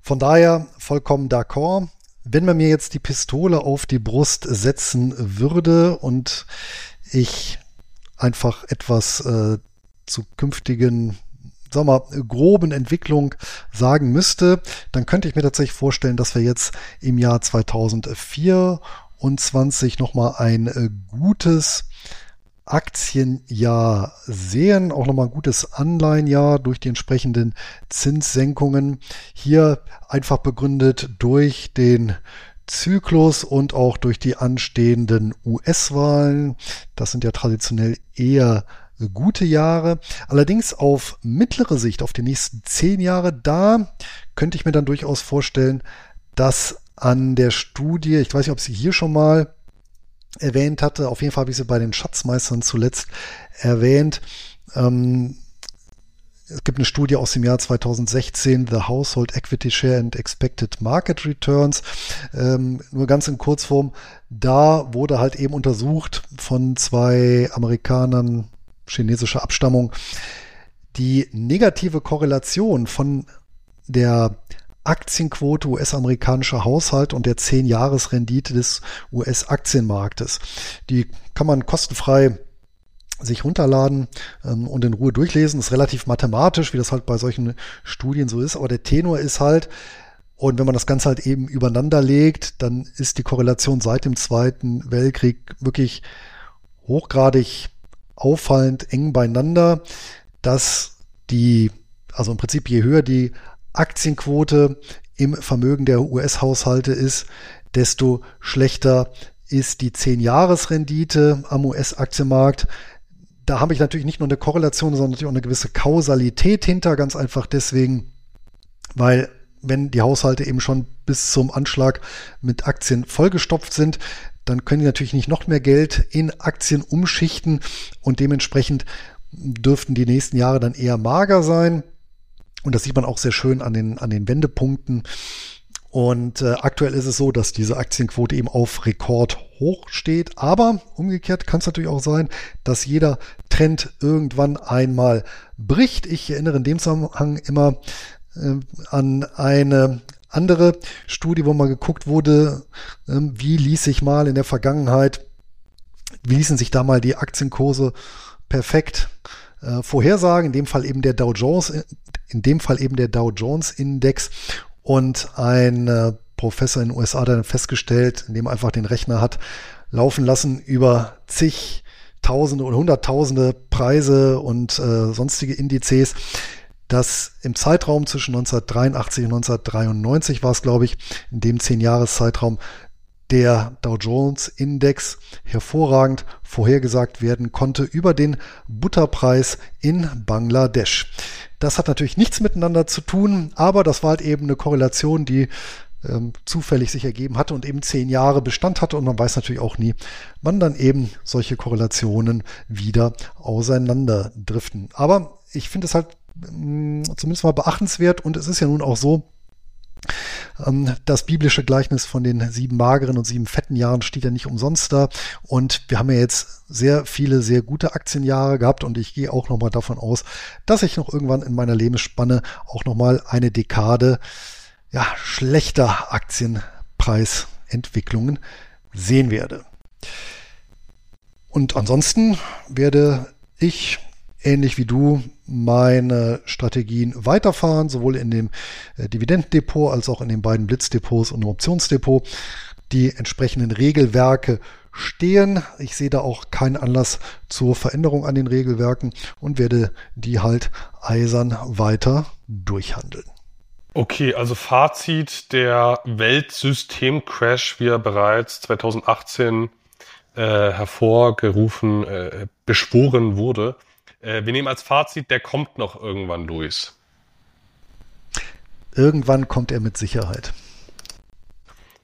Von daher vollkommen d'accord. Wenn man mir jetzt die Pistole auf die Brust setzen würde und ich einfach etwas äh, zu künftigen wir mal, groben Entwicklung sagen müsste, dann könnte ich mir tatsächlich vorstellen, dass wir jetzt im Jahr 2024 nochmal ein äh, gutes Aktienjahr sehen, auch nochmal ein gutes Anleihenjahr durch die entsprechenden Zinssenkungen. Hier einfach begründet durch den Zyklus und auch durch die anstehenden US-Wahlen. Das sind ja traditionell eher gute Jahre. Allerdings auf mittlere Sicht, auf die nächsten zehn Jahre, da könnte ich mir dann durchaus vorstellen, dass an der Studie, ich weiß nicht, ob sie hier schon mal erwähnt hatte. Auf jeden Fall habe ich sie bei den Schatzmeistern zuletzt erwähnt. Ähm, es gibt eine Studie aus dem Jahr 2016, The Household Equity Share and Expected Market Returns. Ähm, nur ganz in Kurzform, da wurde halt eben untersucht von zwei Amerikanern chinesischer Abstammung, die negative Korrelation von der Aktienquote US-amerikanischer Haushalt und der 10-Jahres-Rendite des US-Aktienmarktes. Die kann man kostenfrei sich runterladen ähm, und in Ruhe durchlesen. Das ist relativ mathematisch, wie das halt bei solchen Studien so ist. Aber der Tenor ist halt, und wenn man das Ganze halt eben übereinander legt, dann ist die Korrelation seit dem Zweiten Weltkrieg wirklich hochgradig auffallend eng beieinander, dass die, also im Prinzip je höher die Aktienquote im Vermögen der US-Haushalte ist, desto schlechter ist die 10-Jahres-Rendite am US-Aktienmarkt. Da habe ich natürlich nicht nur eine Korrelation, sondern natürlich auch eine gewisse Kausalität hinter, ganz einfach deswegen, weil wenn die Haushalte eben schon bis zum Anschlag mit Aktien vollgestopft sind, dann können die natürlich nicht noch mehr Geld in Aktien umschichten und dementsprechend dürften die nächsten Jahre dann eher mager sein. Und das sieht man auch sehr schön an den, an den Wendepunkten. Und äh, aktuell ist es so, dass diese Aktienquote eben auf Rekord hoch steht. Aber umgekehrt kann es natürlich auch sein, dass jeder Trend irgendwann einmal bricht. Ich erinnere in dem Zusammenhang immer äh, an eine andere Studie, wo mal geguckt wurde, äh, wie ließ sich mal in der Vergangenheit, wie ließen sich da mal die Aktienkurse perfekt äh, vorhersagen. In dem Fall eben der Dow Jones, in dem Fall eben der Dow Jones Index und ein äh, Professor in den USA dann festgestellt, indem er einfach den Rechner hat laufen lassen über zig Tausende und Hunderttausende Preise und äh, sonstige Indizes, dass im Zeitraum zwischen 1983 und 1993 war es, glaube ich, in dem zehn Jahres Zeitraum der Dow Jones Index hervorragend vorhergesagt werden konnte über den Butterpreis in Bangladesch. Das hat natürlich nichts miteinander zu tun, aber das war halt eben eine Korrelation, die ähm, zufällig sich ergeben hatte und eben zehn Jahre Bestand hatte und man weiß natürlich auch nie, wann dann eben solche Korrelationen wieder auseinanderdriften. Aber ich finde es halt mh, mm, zumindest mal beachtenswert und es ist ja nun auch so, das biblische Gleichnis von den sieben mageren und sieben fetten Jahren steht ja nicht umsonst da. Und wir haben ja jetzt sehr viele, sehr gute Aktienjahre gehabt. Und ich gehe auch nochmal davon aus, dass ich noch irgendwann in meiner Lebensspanne auch nochmal eine Dekade ja, schlechter Aktienpreisentwicklungen sehen werde. Und ansonsten werde ich ähnlich wie du meine Strategien weiterfahren, sowohl in dem äh, Dividendendepot als auch in den beiden Blitzdepots und im Optionsdepot. Die entsprechenden Regelwerke stehen. Ich sehe da auch keinen Anlass zur Veränderung an den Regelwerken und werde die halt eisern weiter durchhandeln. Okay, also Fazit, der Weltsystemcrash, wie er bereits 2018 äh, hervorgerufen, äh, beschworen wurde, äh, wir nehmen als Fazit, der kommt noch irgendwann, Luis. Irgendwann kommt er mit Sicherheit.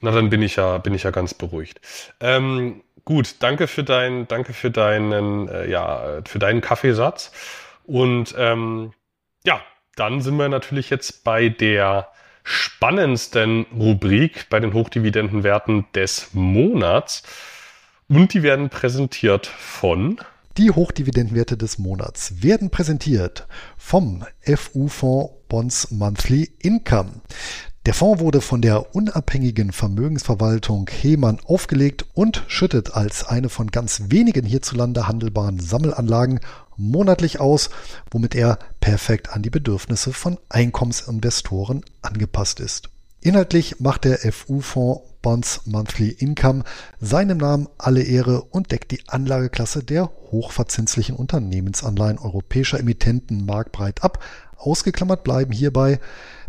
Na, dann bin ich ja, bin ich ja ganz beruhigt. Ähm, gut, danke für dein, danke für deinen, äh, ja, für deinen Kaffeesatz. Und ähm, ja, dann sind wir natürlich jetzt bei der spannendsten Rubrik bei den Hochdividendenwerten des Monats. Und die werden präsentiert von die Hochdividendenwerte des Monats werden präsentiert vom FU-Fonds Bonds Monthly Income. Der Fonds wurde von der unabhängigen Vermögensverwaltung Hemann aufgelegt und schüttet als eine von ganz wenigen hierzulande handelbaren Sammelanlagen monatlich aus, womit er perfekt an die Bedürfnisse von Einkommensinvestoren angepasst ist. Inhaltlich macht der FU-Fonds Bonds Monthly Income seinem Namen alle Ehre und deckt die Anlageklasse der hochverzinslichen Unternehmensanleihen europäischer Emittenten marktbreit ab. Ausgeklammert bleiben hierbei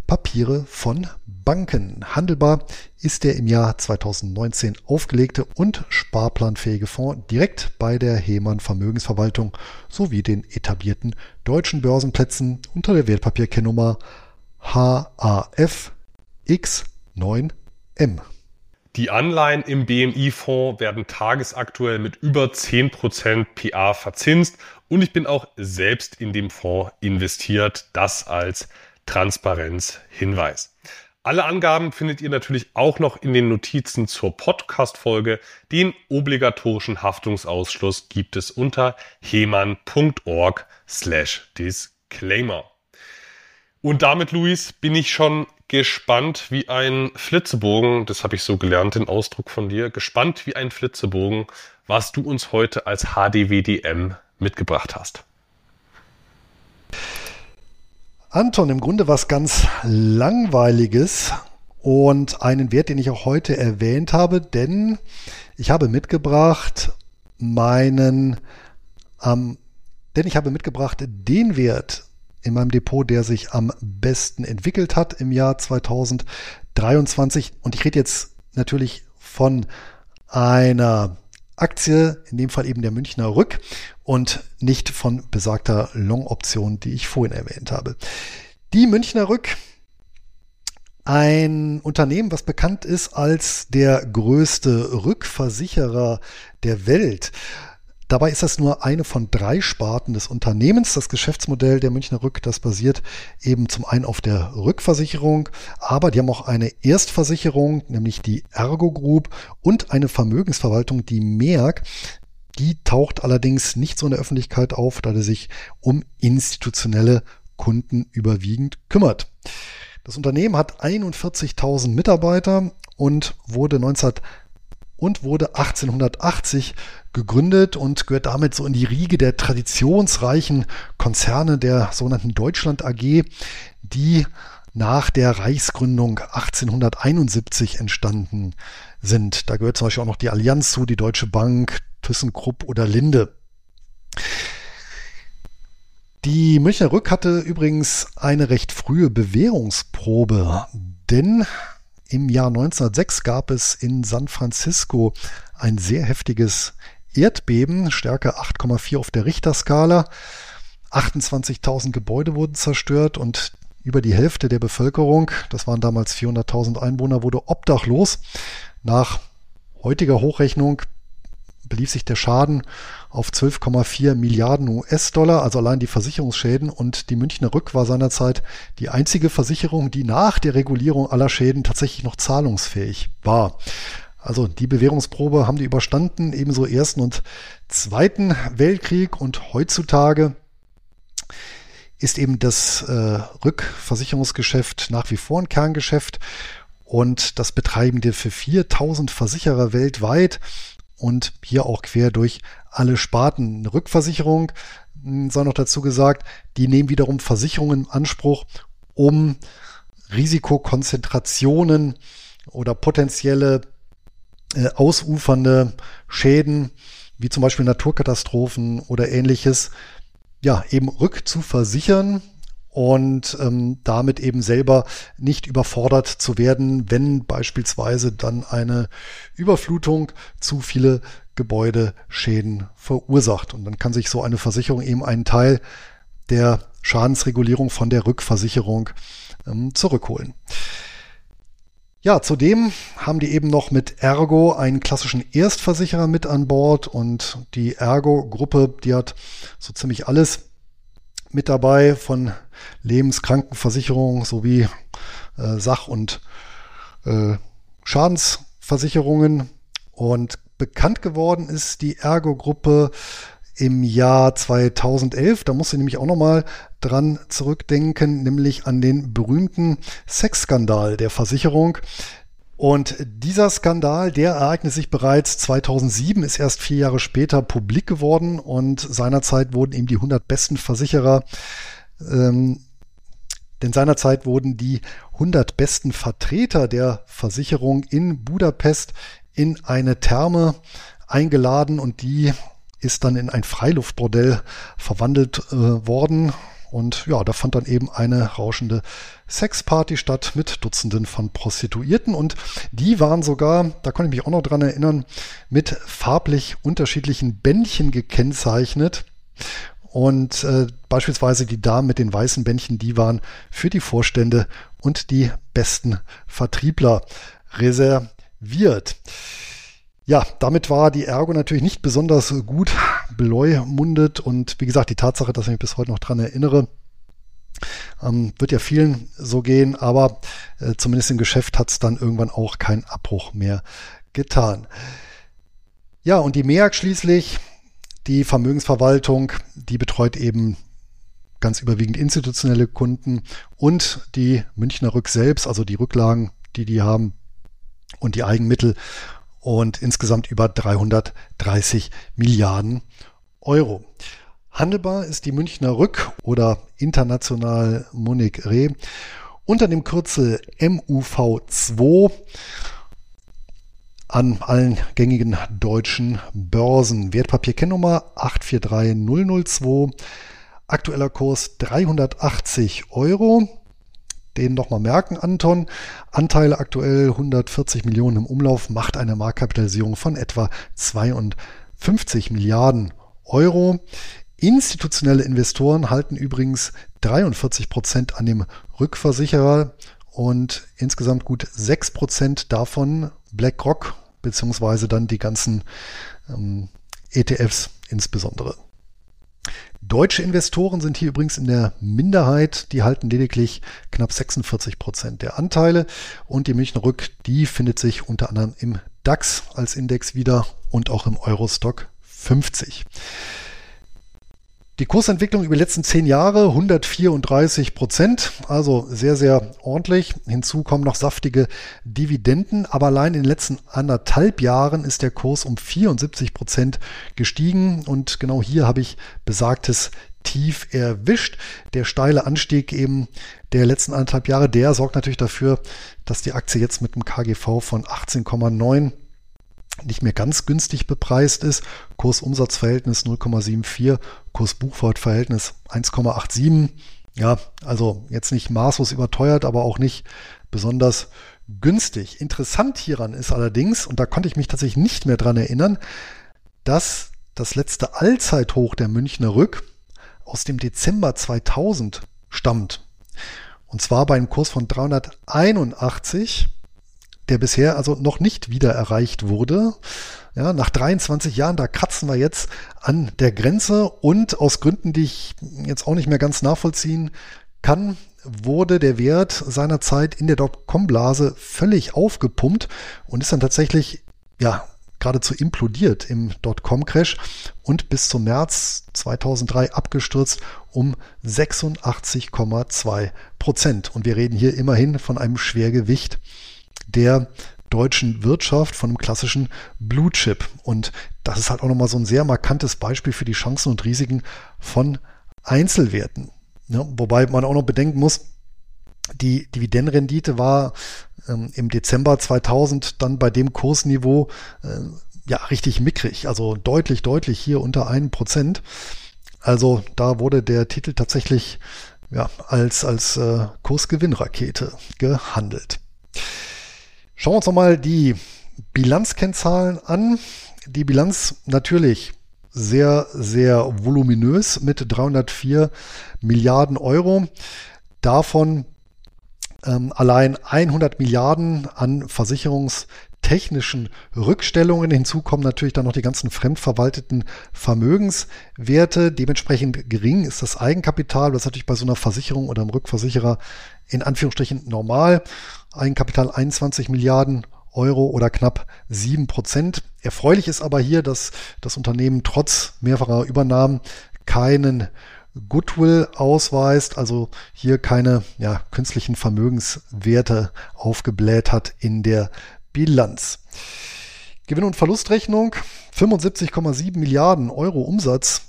Papiere von Banken. Handelbar ist der im Jahr 2019 aufgelegte und sparplanfähige Fonds direkt bei der Hemann Vermögensverwaltung sowie den etablierten deutschen Börsenplätzen unter der Wertpapierkennnummer HAF X9M. Die Anleihen im BMI-Fonds werden tagesaktuell mit über 10% PA verzinst und ich bin auch selbst in dem Fonds investiert. Das als Transparenzhinweis. Alle Angaben findet ihr natürlich auch noch in den Notizen zur Podcast-Folge. Den obligatorischen Haftungsausschluss gibt es unter heman.org slash disclaimer. Und damit, Luis, bin ich schon gespannt wie ein Flitzebogen, das habe ich so gelernt, den Ausdruck von dir, gespannt wie ein Flitzebogen, was du uns heute als HDWDM mitgebracht hast. Anton, im Grunde was ganz Langweiliges und einen Wert, den ich auch heute erwähnt habe, denn ich habe mitgebracht meinen, ähm, denn ich habe mitgebracht den Wert in meinem Depot, der sich am besten entwickelt hat im Jahr 2023. Und ich rede jetzt natürlich von einer Aktie, in dem Fall eben der Münchner Rück und nicht von besagter Long-Option, die ich vorhin erwähnt habe. Die Münchner Rück, ein Unternehmen, was bekannt ist als der größte Rückversicherer der Welt, Dabei ist das nur eine von drei Sparten des Unternehmens. Das Geschäftsmodell der Münchner Rück, das basiert eben zum einen auf der Rückversicherung, aber die haben auch eine Erstversicherung, nämlich die Ergo Group und eine Vermögensverwaltung, die Merck. Die taucht allerdings nicht so in der Öffentlichkeit auf, da der sich um institutionelle Kunden überwiegend kümmert. Das Unternehmen hat 41.000 Mitarbeiter und wurde 19 und wurde 1880 gegründet und gehört damit so in die Riege der traditionsreichen Konzerne der sogenannten Deutschland AG, die nach der Reichsgründung 1871 entstanden sind. Da gehört zum Beispiel auch noch die Allianz zu, die Deutsche Bank, ThyssenKrupp oder Linde. Die Münchner Rück hatte übrigens eine recht frühe Bewährungsprobe, denn im Jahr 1906 gab es in San Francisco ein sehr heftiges Erdbeben, Stärke 8,4 auf der Richterskala. 28.000 Gebäude wurden zerstört und über die Hälfte der Bevölkerung, das waren damals 400.000 Einwohner, wurde obdachlos. Nach heutiger Hochrechnung belief sich der Schaden auf 12,4 Milliarden US-Dollar, also allein die Versicherungsschäden. Und die Münchner Rück war seinerzeit die einzige Versicherung, die nach der Regulierung aller Schäden tatsächlich noch zahlungsfähig war. Also die Bewährungsprobe haben die überstanden, ebenso Ersten und Zweiten Weltkrieg und heutzutage ist eben das äh, Rückversicherungsgeschäft nach wie vor ein Kerngeschäft und das Betreibende für 4000 Versicherer weltweit und hier auch quer durch alle Sparten. Eine Rückversicherung, hm, sei noch dazu gesagt, die nehmen wiederum Versicherungen in Anspruch, um Risikokonzentrationen oder potenzielle äh, ausufernde Schäden, wie zum Beispiel Naturkatastrophen oder ähnliches, ja, eben rückzuversichern und ähm, damit eben selber nicht überfordert zu werden, wenn beispielsweise dann eine Überflutung zu viele Gebäudeschäden verursacht. Und dann kann sich so eine Versicherung eben einen Teil der Schadensregulierung von der Rückversicherung ähm, zurückholen. Ja, zudem haben die eben noch mit Ergo einen klassischen Erstversicherer mit an Bord und die Ergo-Gruppe, die hat so ziemlich alles mit dabei von Lebenskrankenversicherung sowie äh, Sach- und äh, Schadensversicherungen. Und bekannt geworden ist die Ergo-Gruppe im Jahr 2011. Da musst du nämlich auch nochmal dran zurückdenken, nämlich an den berühmten Sexskandal der Versicherung. Und dieser Skandal, der ereignete sich bereits 2007, ist erst vier Jahre später publik geworden und seinerzeit wurden ihm die 100 besten Versicherer, ähm, denn seinerzeit wurden die 100 besten Vertreter der Versicherung in Budapest in eine Therme eingeladen und die ist dann in ein Freiluftbordell verwandelt äh, worden. Und ja, da fand dann eben eine rauschende Sexparty statt mit Dutzenden von Prostituierten. Und die waren sogar, da konnte ich mich auch noch dran erinnern, mit farblich unterschiedlichen Bändchen gekennzeichnet. Und äh, beispielsweise die Damen mit den weißen Bändchen, die waren für die Vorstände und die besten Vertriebler reserviert. Ja, damit war die Ergo natürlich nicht besonders gut beleumundet und wie gesagt, die Tatsache, dass ich mich bis heute noch dran erinnere, ähm, wird ja vielen so gehen, aber äh, zumindest im Geschäft hat es dann irgendwann auch keinen Abbruch mehr getan. Ja, und die MEAG schließlich, die Vermögensverwaltung, die betreut eben ganz überwiegend institutionelle Kunden und die Münchner Rück selbst, also die Rücklagen, die die haben und die Eigenmittel und insgesamt über 330 Milliarden Euro. Handelbar ist die Münchner Rück oder international Munich Re unter dem Kürzel MUV2 an allen gängigen deutschen Börsen. Wertpapierkennnummer 843002. Aktueller Kurs 380 Euro den nochmal merken, Anton. Anteile aktuell 140 Millionen im Umlauf, macht eine Marktkapitalisierung von etwa 52 Milliarden Euro. Institutionelle Investoren halten übrigens 43 Prozent an dem Rückversicherer und insgesamt gut 6 Prozent davon BlackRock, beziehungsweise dann die ganzen ähm, ETFs insbesondere. Deutsche Investoren sind hier übrigens in der Minderheit. Die halten lediglich knapp 46 Prozent der Anteile. Und die Münchner Rück, die findet sich unter anderem im DAX als Index wieder und auch im Eurostock 50. Die Kursentwicklung über die letzten zehn Jahre 134 Prozent, also sehr, sehr ordentlich. Hinzu kommen noch saftige Dividenden, aber allein in den letzten anderthalb Jahren ist der Kurs um 74 Prozent gestiegen und genau hier habe ich besagtes Tief erwischt. Der steile Anstieg eben der letzten anderthalb Jahre, der sorgt natürlich dafür, dass die Aktie jetzt mit einem KGV von 18,9 nicht mehr ganz günstig bepreist ist. Kurs-Umsatz-Verhältnis 0,74, Kurs-Buchwert-Verhältnis 1,87. Ja, also jetzt nicht maßlos überteuert, aber auch nicht besonders günstig. Interessant hieran ist allerdings, und da konnte ich mich tatsächlich nicht mehr dran erinnern, dass das letzte Allzeithoch der Münchner Rück aus dem Dezember 2000 stammt. Und zwar bei einem Kurs von 381 der bisher also noch nicht wieder erreicht wurde. Ja, nach 23 Jahren, da kratzen wir jetzt an der Grenze und aus Gründen, die ich jetzt auch nicht mehr ganz nachvollziehen kann, wurde der Wert seinerzeit in der Dotcom-Blase völlig aufgepumpt und ist dann tatsächlich, ja, geradezu implodiert im Dotcom-Crash und bis zum März 2003 abgestürzt um 86,2 Prozent. Und wir reden hier immerhin von einem Schwergewicht der deutschen Wirtschaft von einem klassischen Blue Chip. Und das ist halt auch nochmal so ein sehr markantes Beispiel für die Chancen und Risiken von Einzelwerten. Ja, wobei man auch noch bedenken muss, die Dividendenrendite war ähm, im Dezember 2000 dann bei dem Kursniveau äh, ja richtig mickrig, also deutlich, deutlich hier unter einem Prozent. Also da wurde der Titel tatsächlich ja, als, als äh, Kursgewinnrakete gehandelt. Schauen wir uns nochmal die Bilanzkennzahlen an. Die Bilanz natürlich sehr, sehr voluminös mit 304 Milliarden Euro. Davon ähm, allein 100 Milliarden an versicherungstechnischen Rückstellungen. Hinzu kommen natürlich dann noch die ganzen fremdverwalteten Vermögenswerte. Dementsprechend gering ist das Eigenkapital, das ist natürlich bei so einer Versicherung oder einem Rückversicherer in Anführungsstrichen normal. Eigenkapital 21 Milliarden Euro oder knapp sieben Prozent. Erfreulich ist aber hier, dass das Unternehmen trotz mehrfacher Übernahmen keinen Goodwill ausweist, also hier keine ja, künstlichen Vermögenswerte aufgebläht hat in der Bilanz. Gewinn- und Verlustrechnung 75,7 Milliarden Euro Umsatz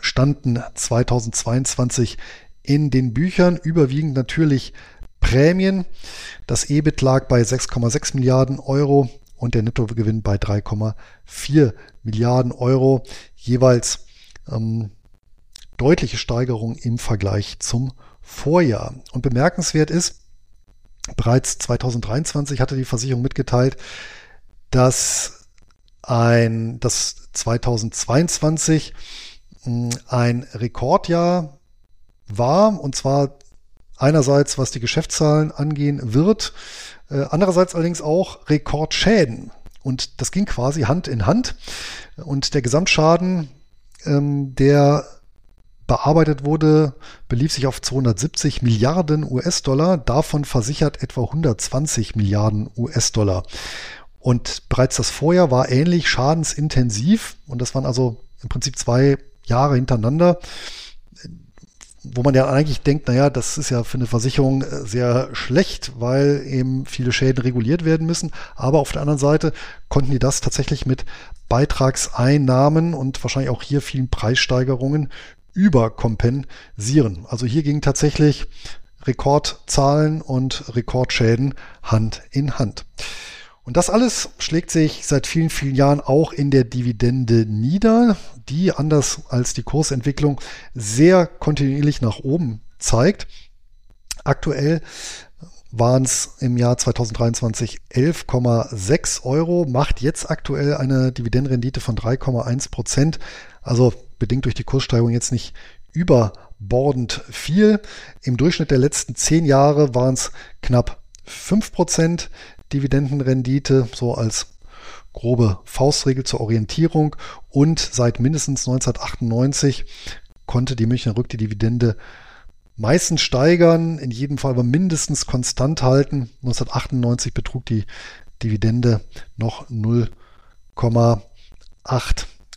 standen 2022 in den Büchern, überwiegend natürlich Prämien. Das EBIT lag bei 6,6 Milliarden Euro und der Nettogewinn bei 3,4 Milliarden Euro, jeweils ähm, deutliche Steigerung im Vergleich zum Vorjahr. Und bemerkenswert ist, bereits 2023 hatte die Versicherung mitgeteilt, dass ein, dass 2022 hm, ein Rekordjahr war, und zwar einerseits was die Geschäftszahlen angehen wird, äh, andererseits allerdings auch Rekordschäden. Und das ging quasi Hand in Hand. Und der Gesamtschaden, ähm, der bearbeitet wurde, belief sich auf 270 Milliarden US-Dollar, davon versichert etwa 120 Milliarden US-Dollar. Und bereits das Vorjahr war ähnlich schadensintensiv und das waren also im Prinzip zwei Jahre hintereinander, wo man ja eigentlich denkt, naja, das ist ja für eine Versicherung äh, sehr schlecht, weil eben viele Schäden reguliert werden müssen. Aber auf der anderen Seite konnten die das tatsächlich mit Beitragseinnahmen und wahrscheinlich auch hier vielen Preissteigerungen überkompensieren. Also hier ging tatsächlich Rekordzahlen und Rekordschäden Hand in Hand. Und das alles schlägt sich seit vielen, vielen Jahren auch in der Dividende nieder, die anders als die Kursentwicklung sehr kontinuierlich nach oben zeigt. Aktuell waren es im Jahr 2023 11,6 Euro, macht jetzt aktuell eine Dividendenrendite von 3,1 Prozent. Also bedingt durch die Kurssteigerung jetzt nicht überbordend viel. Im Durchschnitt der letzten zehn Jahre waren es knapp 5 Prozent Dividendenrendite, so als grobe Faustregel zur Orientierung. Und seit mindestens 1998 konnte die Münchner Rück die Dividende meistens steigern, in jedem Fall aber mindestens konstant halten. 1998 betrug die Dividende noch 0,8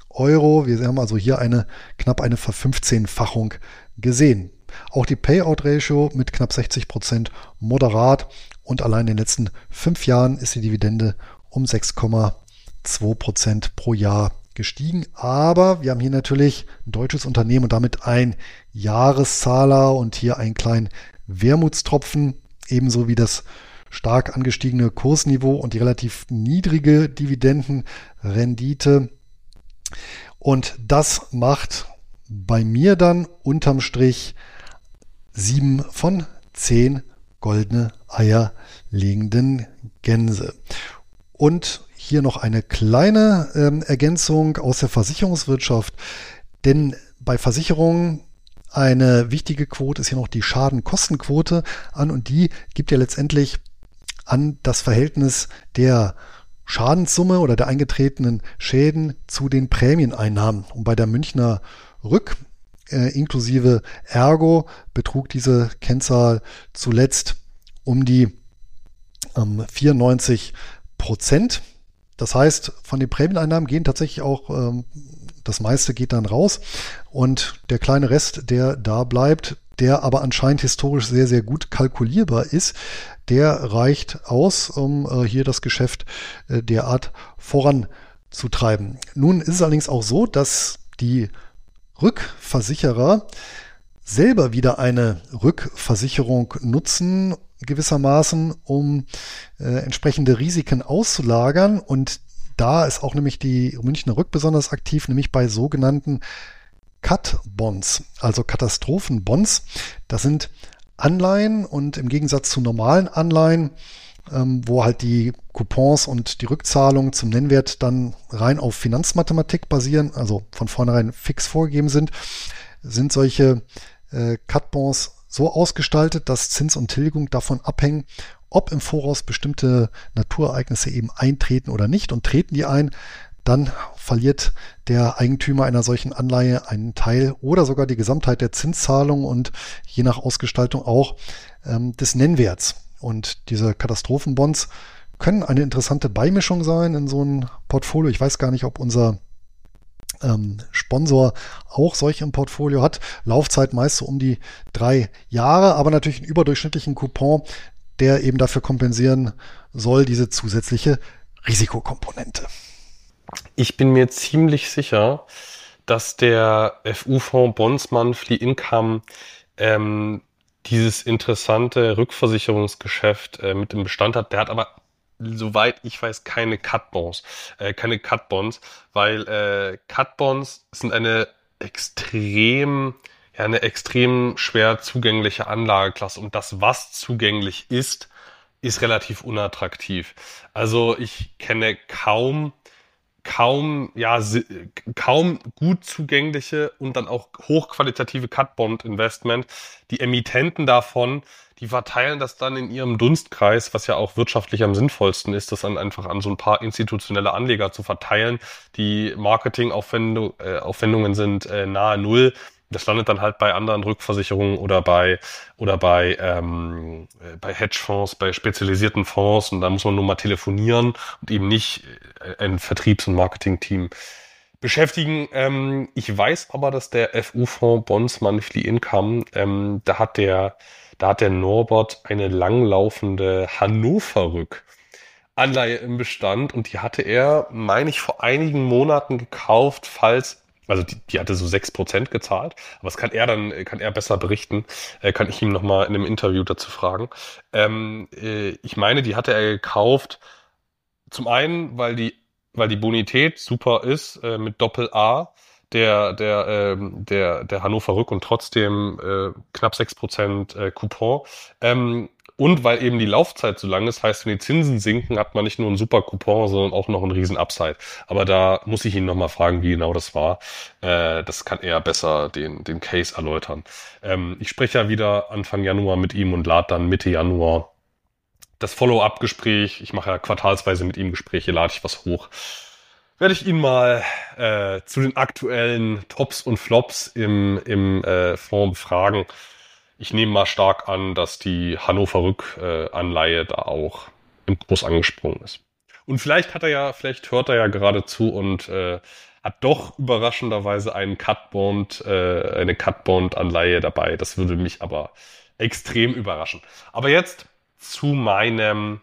Euro. Wir haben also hier eine knapp eine Verfünfzehnfachung gesehen. Auch die Payout-Ratio mit knapp 60 Prozent moderat und allein in den letzten fünf Jahren ist die Dividende um 6,2 Prozent pro Jahr gestiegen. Aber wir haben hier natürlich ein deutsches Unternehmen und damit ein Jahreszahler und hier einen kleinen Wermutstropfen, ebenso wie das stark angestiegene Kursniveau und die relativ niedrige Dividendenrendite. Und das macht bei mir dann unterm Strich sieben von zehn goldene Eier legenden Gänse. Und hier noch eine kleine ähm, Ergänzung aus der Versicherungswirtschaft, denn bei Versicherungen eine wichtige Quote ist hier noch die Schadenkostenquote an und die gibt ja letztendlich an das Verhältnis der Schadenssumme oder der eingetretenen Schäden zu den Prämieneinnahmen. Und bei der Münchner Rück äh, inklusive Ergo betrug diese Kennzahl zuletzt um die ähm, 94 Prozent. Das heißt, von den Prämieneinnahmen gehen tatsächlich auch ähm, das meiste geht dann raus und der kleine Rest, der da bleibt, der aber anscheinend historisch sehr, sehr gut kalkulierbar ist, der reicht aus, um äh, hier das Geschäft äh, derart voranzutreiben. Nun ist es allerdings auch so, dass die Rückversicherer selber wieder eine Rückversicherung nutzen, gewissermaßen, um äh, entsprechende Risiken auszulagern. Und da ist auch nämlich die Münchner Rück besonders aktiv, nämlich bei sogenannten Cut-Bonds, also Katastrophenbonds. Das sind Anleihen und im Gegensatz zu normalen Anleihen, wo halt die Coupons und die Rückzahlung zum Nennwert dann rein auf Finanzmathematik basieren, also von vornherein fix vorgegeben sind, sind solche äh, Cut-Bonds so ausgestaltet, dass Zins und Tilgung davon abhängen, ob im Voraus bestimmte Naturereignisse eben eintreten oder nicht. Und treten die ein, dann verliert der Eigentümer einer solchen Anleihe einen Teil oder sogar die Gesamtheit der Zinszahlung und je nach Ausgestaltung auch ähm, des Nennwerts. Und diese Katastrophenbonds können eine interessante Beimischung sein in so ein Portfolio. Ich weiß gar nicht, ob unser ähm, Sponsor auch solche im Portfolio hat. Laufzeit meist so um die drei Jahre, aber natürlich einen überdurchschnittlichen Coupon, der eben dafür kompensieren soll, diese zusätzliche Risikokomponente. Ich bin mir ziemlich sicher, dass der FU-Fonds Bonds Monthly Income ähm, dieses interessante Rückversicherungsgeschäft äh, mit dem Bestand hat. Der hat aber soweit ich weiß, keine Cut-Bonds, äh, keine Cut-Bonds, weil äh, Cut-Bonds sind eine extrem, ja, eine extrem schwer zugängliche Anlageklasse und das, was zugänglich ist, ist relativ unattraktiv. Also ich kenne kaum kaum, ja, kaum gut zugängliche und dann auch hochqualitative Cut-Bond-Investment. Die Emittenten davon, die verteilen das dann in ihrem Dunstkreis, was ja auch wirtschaftlich am sinnvollsten ist, das dann einfach an so ein paar institutionelle Anleger zu verteilen. Die Marketingaufwendungen äh, sind äh, nahe Null. Das landet dann halt bei anderen Rückversicherungen oder bei oder bei ähm, äh, bei Hedgefonds, bei spezialisierten Fonds und da muss man nur mal telefonieren und eben nicht äh, ein Vertriebs- und Marketingteam beschäftigen. Ähm, ich weiß aber, dass der FU-Fonds Bonds Monthly Income, ähm, da hat der da hat der Norbert eine langlaufende Hannover Rück. Anleihe im Bestand und die hatte er, meine ich, vor einigen Monaten gekauft, falls also die, die hatte so sechs Prozent gezahlt, aber das kann er dann, kann er besser berichten, äh, kann ich ihm nochmal in einem Interview dazu fragen. Ähm, äh, ich meine, die hatte er gekauft, zum einen, weil die, weil die Bonität super ist, äh, mit Doppel A, der, der, ähm, der, der Hannover Rück und trotzdem äh, knapp sechs Prozent äh, Coupon. Ähm, und weil eben die Laufzeit so lang ist, heißt, wenn die Zinsen sinken, hat man nicht nur einen super Coupon, sondern auch noch einen riesen Upside. Aber da muss ich ihn nochmal fragen, wie genau das war. Äh, das kann er besser den, den Case erläutern. Ähm, ich spreche ja wieder Anfang Januar mit ihm und lade dann Mitte Januar das Follow-up-Gespräch. Ich mache ja quartalsweise mit ihm Gespräche, lade ich was hoch. Werde ich ihn mal äh, zu den aktuellen Tops und Flops im, im äh, Fonds befragen ich nehme mal stark an, dass die Hannover Rück-Anleihe da auch im Kurs angesprungen ist. Und vielleicht hat er ja, vielleicht hört er ja gerade zu und äh, hat doch überraschenderweise einen Cutbond, äh, eine Cutbond-Anleihe dabei. Das würde mich aber extrem überraschen. Aber jetzt zu meinem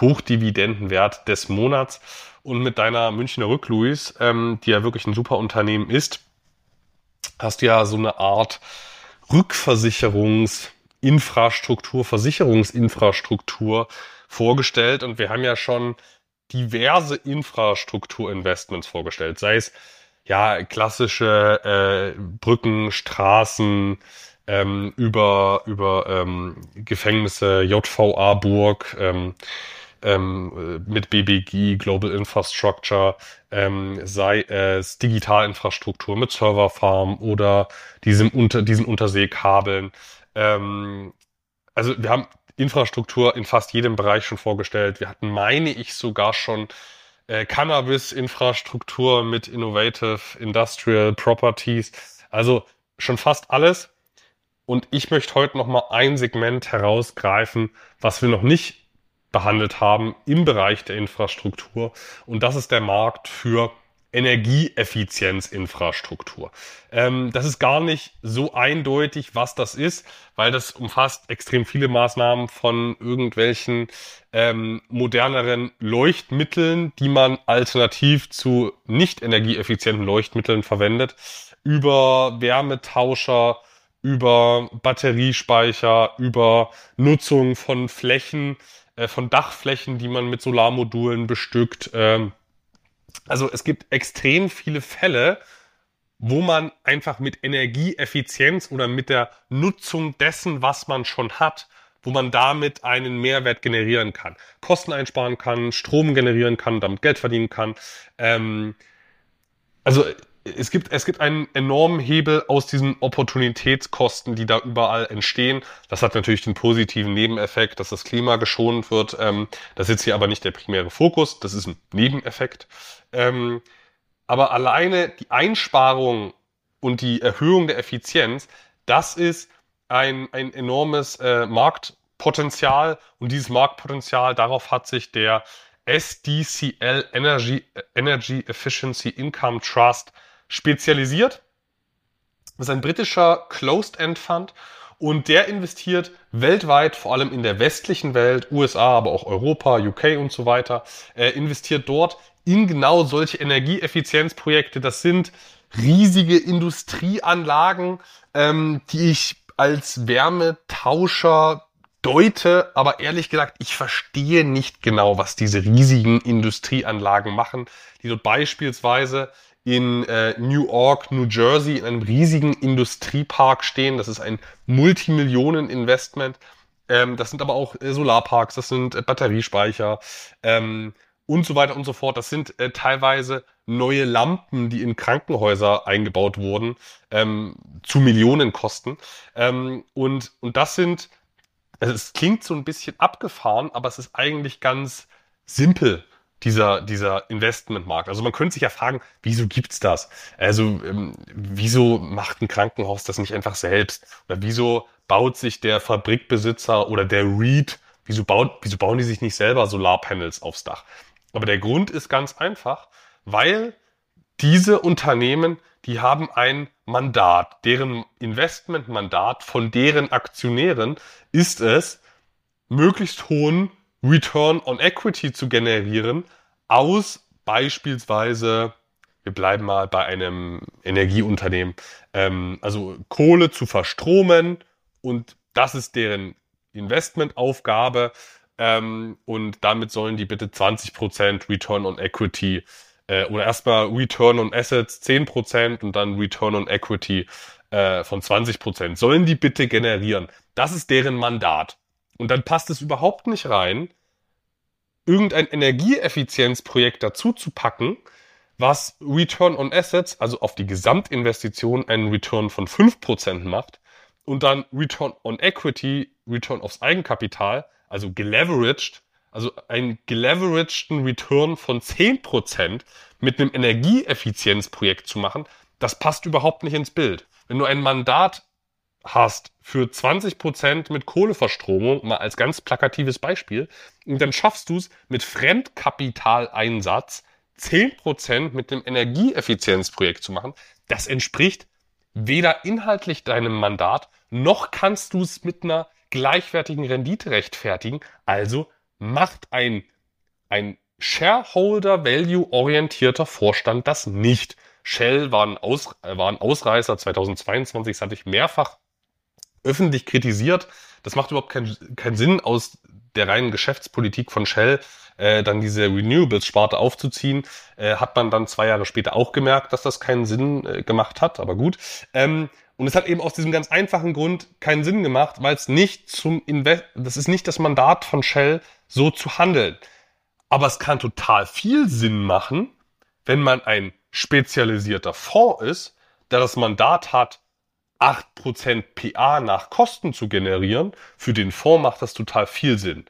Hochdividendenwert des Monats und mit deiner Münchner Rück, Luis, ähm, die ja wirklich ein super Unternehmen ist, hast du ja so eine Art Rückversicherungsinfrastruktur, Versicherungsinfrastruktur vorgestellt. Und wir haben ja schon diverse Infrastrukturinvestments vorgestellt, sei es ja klassische äh, Brücken, Straßen, ähm, über über ähm, Gefängnisse, JVA Burg, ähm, ähm, mit BBG, Global Infrastructure, ähm, sei es Digitalinfrastruktur mit Serverfarm oder diesem unter, diesen Unterseekabeln. Ähm, also wir haben Infrastruktur in fast jedem Bereich schon vorgestellt. Wir hatten, meine ich, sogar schon äh, Cannabis-Infrastruktur mit Innovative Industrial Properties. Also schon fast alles. Und ich möchte heute noch mal ein Segment herausgreifen, was wir noch nicht behandelt haben im Bereich der Infrastruktur. Und das ist der Markt für Energieeffizienzinfrastruktur. Ähm, das ist gar nicht so eindeutig, was das ist, weil das umfasst extrem viele Maßnahmen von irgendwelchen ähm, moderneren Leuchtmitteln, die man alternativ zu nicht energieeffizienten Leuchtmitteln verwendet, über Wärmetauscher, über Batteriespeicher, über Nutzung von Flächen, äh, von Dachflächen, die man mit Solarmodulen bestückt. Ähm, also es gibt extrem viele Fälle, wo man einfach mit Energieeffizienz oder mit der Nutzung dessen, was man schon hat, wo man damit einen Mehrwert generieren kann. Kosten einsparen kann, Strom generieren kann, damit Geld verdienen kann. Ähm, also es gibt, es gibt einen enormen Hebel aus diesen Opportunitätskosten, die da überall entstehen. Das hat natürlich den positiven Nebeneffekt, dass das Klima geschont wird. Ähm, das ist jetzt hier aber nicht der primäre Fokus, das ist ein Nebeneffekt. Ähm, aber alleine die Einsparung und die Erhöhung der Effizienz, das ist ein, ein enormes äh, Markt, Marktpotenzial und dieses Marktpotenzial, darauf hat sich der SDCL Energy, Energy Efficiency Income Trust spezialisiert. Das ist ein britischer Closed-End Fund und der investiert weltweit, vor allem in der westlichen Welt, USA, aber auch Europa, UK und so weiter, äh, investiert dort in genau solche Energieeffizienzprojekte. Das sind riesige Industrieanlagen, ähm, die ich als Wärmetauscher deute, aber ehrlich gesagt, ich verstehe nicht genau, was diese riesigen Industrieanlagen machen, die dort beispielsweise in äh, New York, New Jersey in einem riesigen Industriepark stehen. Das ist ein Multimillionen-Investment. Ähm, das sind aber auch äh, Solarparks, das sind äh, Batteriespeicher ähm, und so weiter und so fort. Das sind äh, teilweise neue Lampen, die in Krankenhäuser eingebaut wurden, ähm, zu Millionen kosten. Ähm, und, und das sind also es klingt so ein bisschen abgefahren, aber es ist eigentlich ganz simpel, dieser, dieser Investmentmarkt. Also man könnte sich ja fragen, wieso gibt's das? Also ähm, wieso macht ein Krankenhaus das nicht einfach selbst? Oder wieso baut sich der Fabrikbesitzer oder der REIT, wieso, baut, wieso bauen die sich nicht selber Solarpanels aufs Dach? Aber der Grund ist ganz einfach, weil diese Unternehmen, die haben ein Mandat, deren Investmentmandat von deren Aktionären ist es, möglichst hohen Return on Equity zu generieren aus beispielsweise, wir bleiben mal bei einem Energieunternehmen, ähm, also Kohle zu verstromen und das ist deren Investmentaufgabe ähm, und damit sollen die bitte 20% Return on Equity äh, oder erstmal Return on Assets 10% und dann Return on Equity äh, von 20%. Sollen die bitte generieren. Das ist deren Mandat. Und dann passt es überhaupt nicht rein, irgendein Energieeffizienzprojekt dazu zu packen, was Return on Assets, also auf die Gesamtinvestition einen Return von 5% macht und dann Return on Equity, Return aufs Eigenkapital, also geleveraged, also einen geleveragten Return von 10% mit einem Energieeffizienzprojekt zu machen, das passt überhaupt nicht ins Bild. Wenn du ein Mandat hast für 20% mit Kohleverstromung, mal als ganz plakatives Beispiel, und dann schaffst du es mit Fremdkapitaleinsatz 10% mit dem Energieeffizienzprojekt zu machen, das entspricht weder inhaltlich deinem Mandat, noch kannst du es mit einer gleichwertigen Rendite rechtfertigen. Also macht ein, ein Shareholder-Value-orientierter Vorstand das nicht. Shell war ein, Aus, war ein Ausreißer 2022, das hatte ich mehrfach öffentlich kritisiert. Das macht überhaupt keinen keinen Sinn, aus der reinen Geschäftspolitik von Shell äh, dann diese Renewables-Sparte aufzuziehen. Äh, hat man dann zwei Jahre später auch gemerkt, dass das keinen Sinn äh, gemacht hat, aber gut. Ähm, und es hat eben aus diesem ganz einfachen Grund keinen Sinn gemacht, weil es nicht zum Invest, das ist nicht das Mandat von Shell, so zu handeln. Aber es kann total viel Sinn machen, wenn man ein spezialisierter Fonds ist, der das Mandat hat, 8% PA nach Kosten zu generieren, für den Fonds macht das total viel Sinn.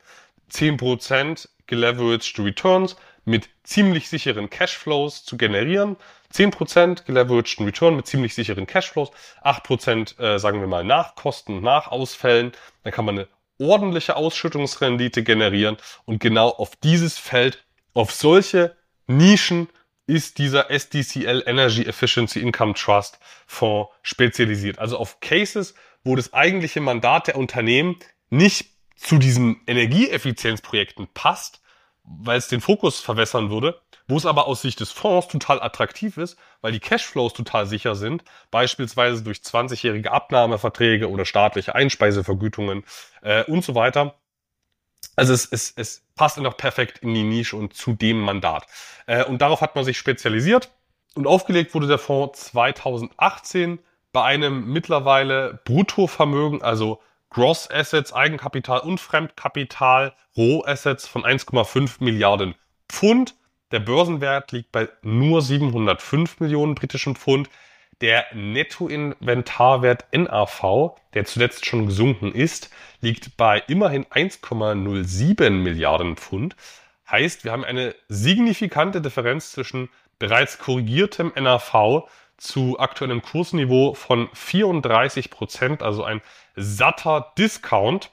10% geleveraged Returns mit ziemlich sicheren Cashflows zu generieren. 10% geleveraged Return mit ziemlich sicheren Cashflows. 8% äh, sagen wir mal nach Kosten, nach Ausfällen. Dann kann man eine ordentliche Ausschüttungsrendite generieren. Und genau auf dieses Feld, auf solche Nischen ist dieser SDCL Energy Efficiency Income Trust Fonds spezialisiert. Also auf Cases, wo das eigentliche Mandat der Unternehmen nicht zu diesen Energieeffizienzprojekten passt, weil es den Fokus verwässern würde, wo es aber aus Sicht des Fonds total attraktiv ist, weil die Cashflows total sicher sind, beispielsweise durch 20-jährige Abnahmeverträge oder staatliche Einspeisevergütungen äh, und so weiter. Also es, es, es passt einfach perfekt in die Nische und zu dem Mandat. Äh, und darauf hat man sich spezialisiert. Und aufgelegt wurde der Fonds 2018 bei einem mittlerweile Bruttovermögen, also Gross Assets, Eigenkapital und Fremdkapital, Rohassets von 1,5 Milliarden Pfund. Der Börsenwert liegt bei nur 705 Millionen britischen Pfund. Der Nettoinventarwert NAV, der zuletzt schon gesunken ist, liegt bei immerhin 1,07 Milliarden Pfund. Heißt, wir haben eine signifikante Differenz zwischen bereits korrigiertem NAV zu aktuellem Kursniveau von 34 Prozent, also ein satter Discount.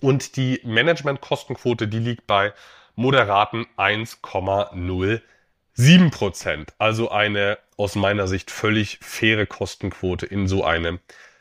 Und die Managementkostenquote, die liegt bei moderaten 1,07 Prozent. Also eine aus meiner Sicht völlig faire Kostenquote in so einem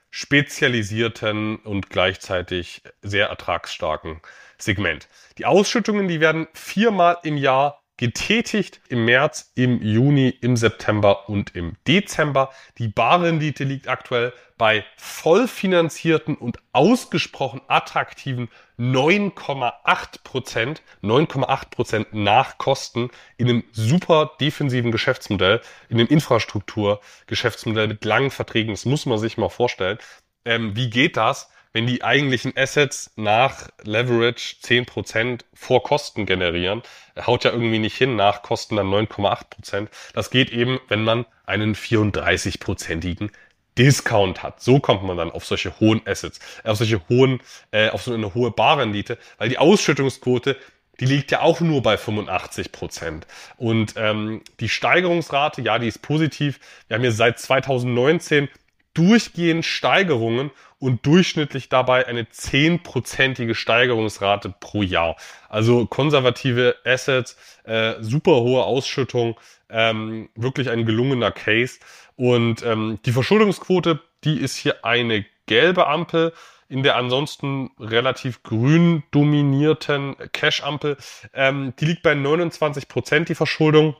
spezialisierten und gleichzeitig sehr ertragsstarken Segment. Die Ausschüttungen, die werden viermal im Jahr getätigt im März, im Juni, im September und im Dezember. Die Barrendite liegt aktuell bei vollfinanzierten und ausgesprochen attraktiven 9,8 Prozent, 9,8 Prozent nach Kosten in einem super defensiven Geschäftsmodell, in einem Infrastrukturgeschäftsmodell mit langen Verträgen. Das muss man sich mal vorstellen. Ähm, wie geht das? Wenn die eigentlichen Assets nach Leverage 10% vor Kosten generieren, haut ja irgendwie nicht hin, nach Kosten dann 9,8%. Das geht eben, wenn man einen 34-prozentigen Discount hat. So kommt man dann auf solche hohen Assets, auf solche hohen, äh, auf so eine hohe Barrendite, weil die Ausschüttungsquote, die liegt ja auch nur bei 85 Prozent. Und ähm, die Steigerungsrate, ja, die ist positiv. Wir haben hier seit 2019 durchgehend Steigerungen und durchschnittlich dabei eine zehnprozentige Steigerungsrate pro Jahr. Also konservative Assets, äh, super hohe Ausschüttung, ähm, wirklich ein gelungener Case. Und ähm, die Verschuldungsquote, die ist hier eine gelbe Ampel in der ansonsten relativ grün dominierten Cash-Ampel. Ähm, die liegt bei 29 Prozent, die Verschuldung.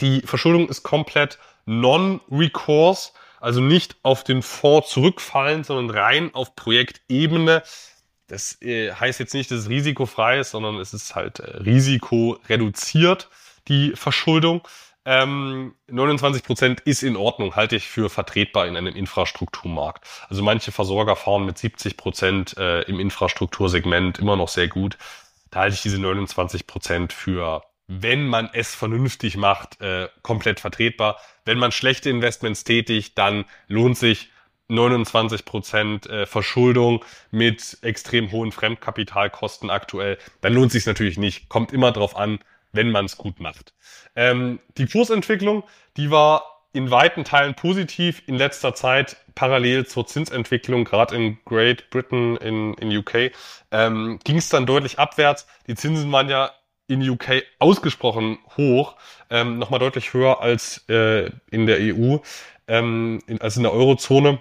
Die Verschuldung ist komplett non-recourse also nicht auf den Fonds zurückfallen, sondern rein auf Projektebene. Das äh, heißt jetzt nicht, dass es risikofrei ist, sondern es ist halt äh, risikoreduziert, die Verschuldung. Ähm, 29 Prozent ist in Ordnung, halte ich für vertretbar in einem Infrastrukturmarkt. Also manche Versorger fahren mit 70 Prozent äh, im Infrastruktursegment immer noch sehr gut. Da halte ich diese 29 Prozent für wenn man es vernünftig macht, äh, komplett vertretbar. Wenn man schlechte Investments tätigt, dann lohnt sich 29 Prozent äh, Verschuldung mit extrem hohen Fremdkapitalkosten aktuell. Dann lohnt sich natürlich nicht. Kommt immer drauf an, wenn man es gut macht. Ähm, die Kursentwicklung, die war in weiten Teilen positiv in letzter Zeit parallel zur Zinsentwicklung, gerade in Great Britain, in, in UK, ähm, ging es dann deutlich abwärts. Die Zinsen waren ja in UK ausgesprochen hoch, ähm, nochmal deutlich höher als äh, in der EU, ähm, in, als in der Eurozone.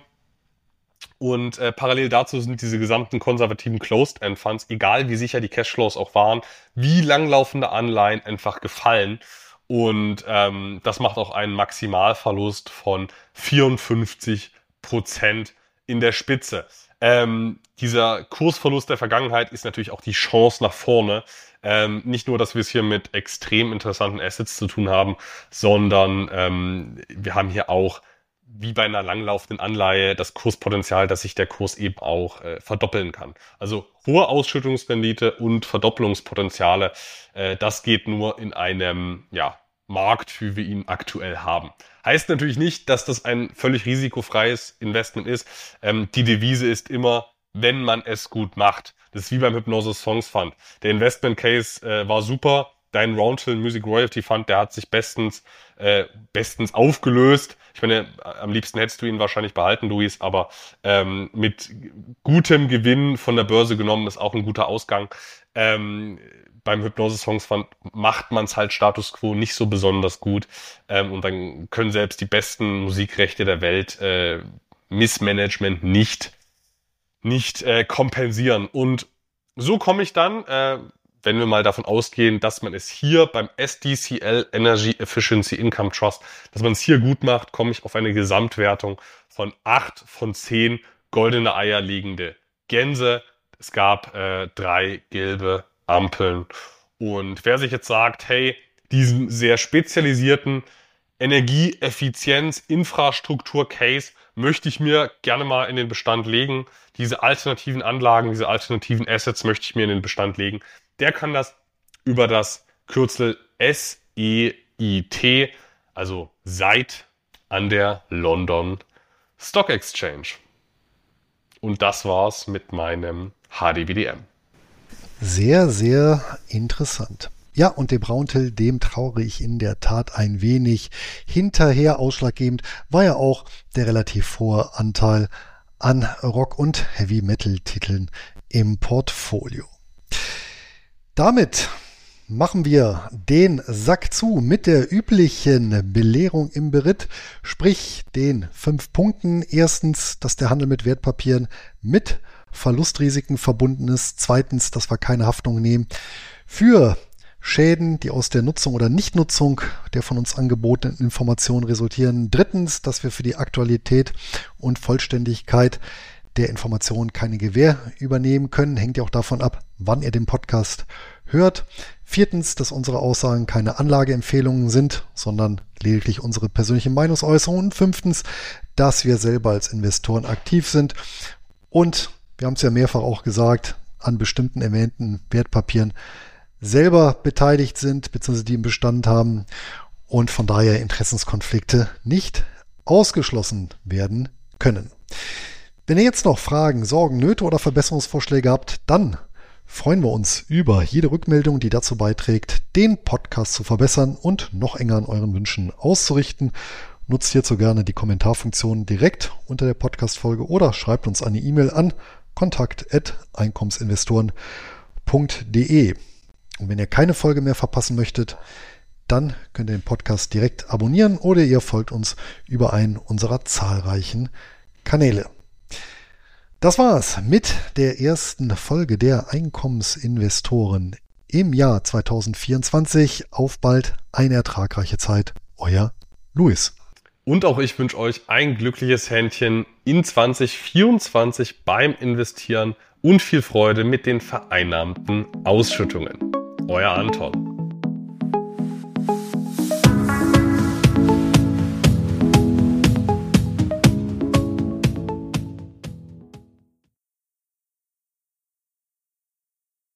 Und äh, parallel dazu sind diese gesamten konservativen Closed-End Funds, egal wie sicher die Cashflows auch waren, wie langlaufende Anleihen einfach gefallen. Und ähm, das macht auch einen Maximalverlust von 54 Prozent in der Spitze. Ähm, dieser Kursverlust der Vergangenheit ist natürlich auch die Chance nach vorne. Ähm, nicht nur, dass wir es hier mit extrem interessanten Assets zu tun haben, sondern ähm, wir haben hier auch wie bei einer langlaufenden Anleihe das Kurspotenzial, dass sich der Kurs eben auch äh, verdoppeln kann. Also hohe Ausschüttungsrendite und Verdoppelungspotenziale, äh, das geht nur in einem ja, Markt, wie wir ihn aktuell haben. Heißt natürlich nicht, dass das ein völlig risikofreies Investment ist. Ähm, die Devise ist immer, wenn man es gut macht. Das ist wie beim Hypnosis Songs Fund. Der Investment Case äh, war super. Dein Roundhill Music Royalty Fund, der hat sich bestens, äh, bestens aufgelöst. Ich meine, am liebsten hättest du ihn wahrscheinlich behalten, Luis, aber ähm, mit gutem Gewinn von der Börse genommen ist auch ein guter Ausgang. Ähm, beim Hypnosis Songs Fund macht man es halt Status Quo nicht so besonders gut. Ähm, und dann können selbst die besten Musikrechte der Welt äh, Missmanagement nicht nicht äh, kompensieren. Und so komme ich dann, äh, wenn wir mal davon ausgehen, dass man es hier beim SDCL Energy Efficiency Income Trust, dass man es hier gut macht, komme ich auf eine Gesamtwertung von acht von zehn goldene Eier liegende Gänse. Es gab äh, drei gelbe Ampeln. Und wer sich jetzt sagt, hey, diesen sehr spezialisierten Energieeffizienz, Infrastruktur Case möchte ich mir gerne mal in den Bestand legen. Diese alternativen Anlagen, diese alternativen Assets möchte ich mir in den Bestand legen. Der kann das über das Kürzel SEIT, also seit an der London Stock Exchange. Und das war's mit meinem HDBDM. Sehr, sehr interessant. Ja, und dem Brauntil, dem traure ich in der Tat ein wenig hinterher. Ausschlaggebend war ja auch der relativ hohe Anteil an Rock- und Heavy-Metal-Titeln im Portfolio. Damit machen wir den Sack zu mit der üblichen Belehrung im Beritt, sprich den fünf Punkten. Erstens, dass der Handel mit Wertpapieren mit Verlustrisiken verbunden ist. Zweitens, dass wir keine Haftung nehmen für Schäden, die aus der Nutzung oder Nichtnutzung der von uns angebotenen Informationen resultieren. Drittens, dass wir für die Aktualität und Vollständigkeit der Informationen keine Gewähr übernehmen können. Hängt ja auch davon ab, wann ihr den Podcast hört. Viertens, dass unsere Aussagen keine Anlageempfehlungen sind, sondern lediglich unsere persönliche Meinungsäußerung. Und fünftens, dass wir selber als Investoren aktiv sind und wir haben es ja mehrfach auch gesagt, an bestimmten erwähnten Wertpapieren selber beteiligt sind, beziehungsweise die im Bestand haben und von daher Interessenskonflikte nicht ausgeschlossen werden können. Wenn ihr jetzt noch Fragen, Sorgen, Nöte oder Verbesserungsvorschläge habt, dann freuen wir uns über jede Rückmeldung, die dazu beiträgt, den Podcast zu verbessern und noch enger an euren Wünschen auszurichten. Nutzt hierzu gerne die Kommentarfunktion direkt unter der Podcast-Folge oder schreibt uns eine E-Mail an kontakt.einkommensinvestoren.de. Und wenn ihr keine Folge mehr verpassen möchtet, dann könnt ihr den Podcast direkt abonnieren oder ihr folgt uns über einen unserer zahlreichen Kanäle. Das war's mit der ersten Folge der Einkommensinvestoren im Jahr 2024. Auf bald eine ertragreiche Zeit. Euer Luis. Und auch ich wünsche euch ein glückliches Händchen in 2024 beim Investieren und viel Freude mit den vereinnahmten Ausschüttungen. Euer Anton.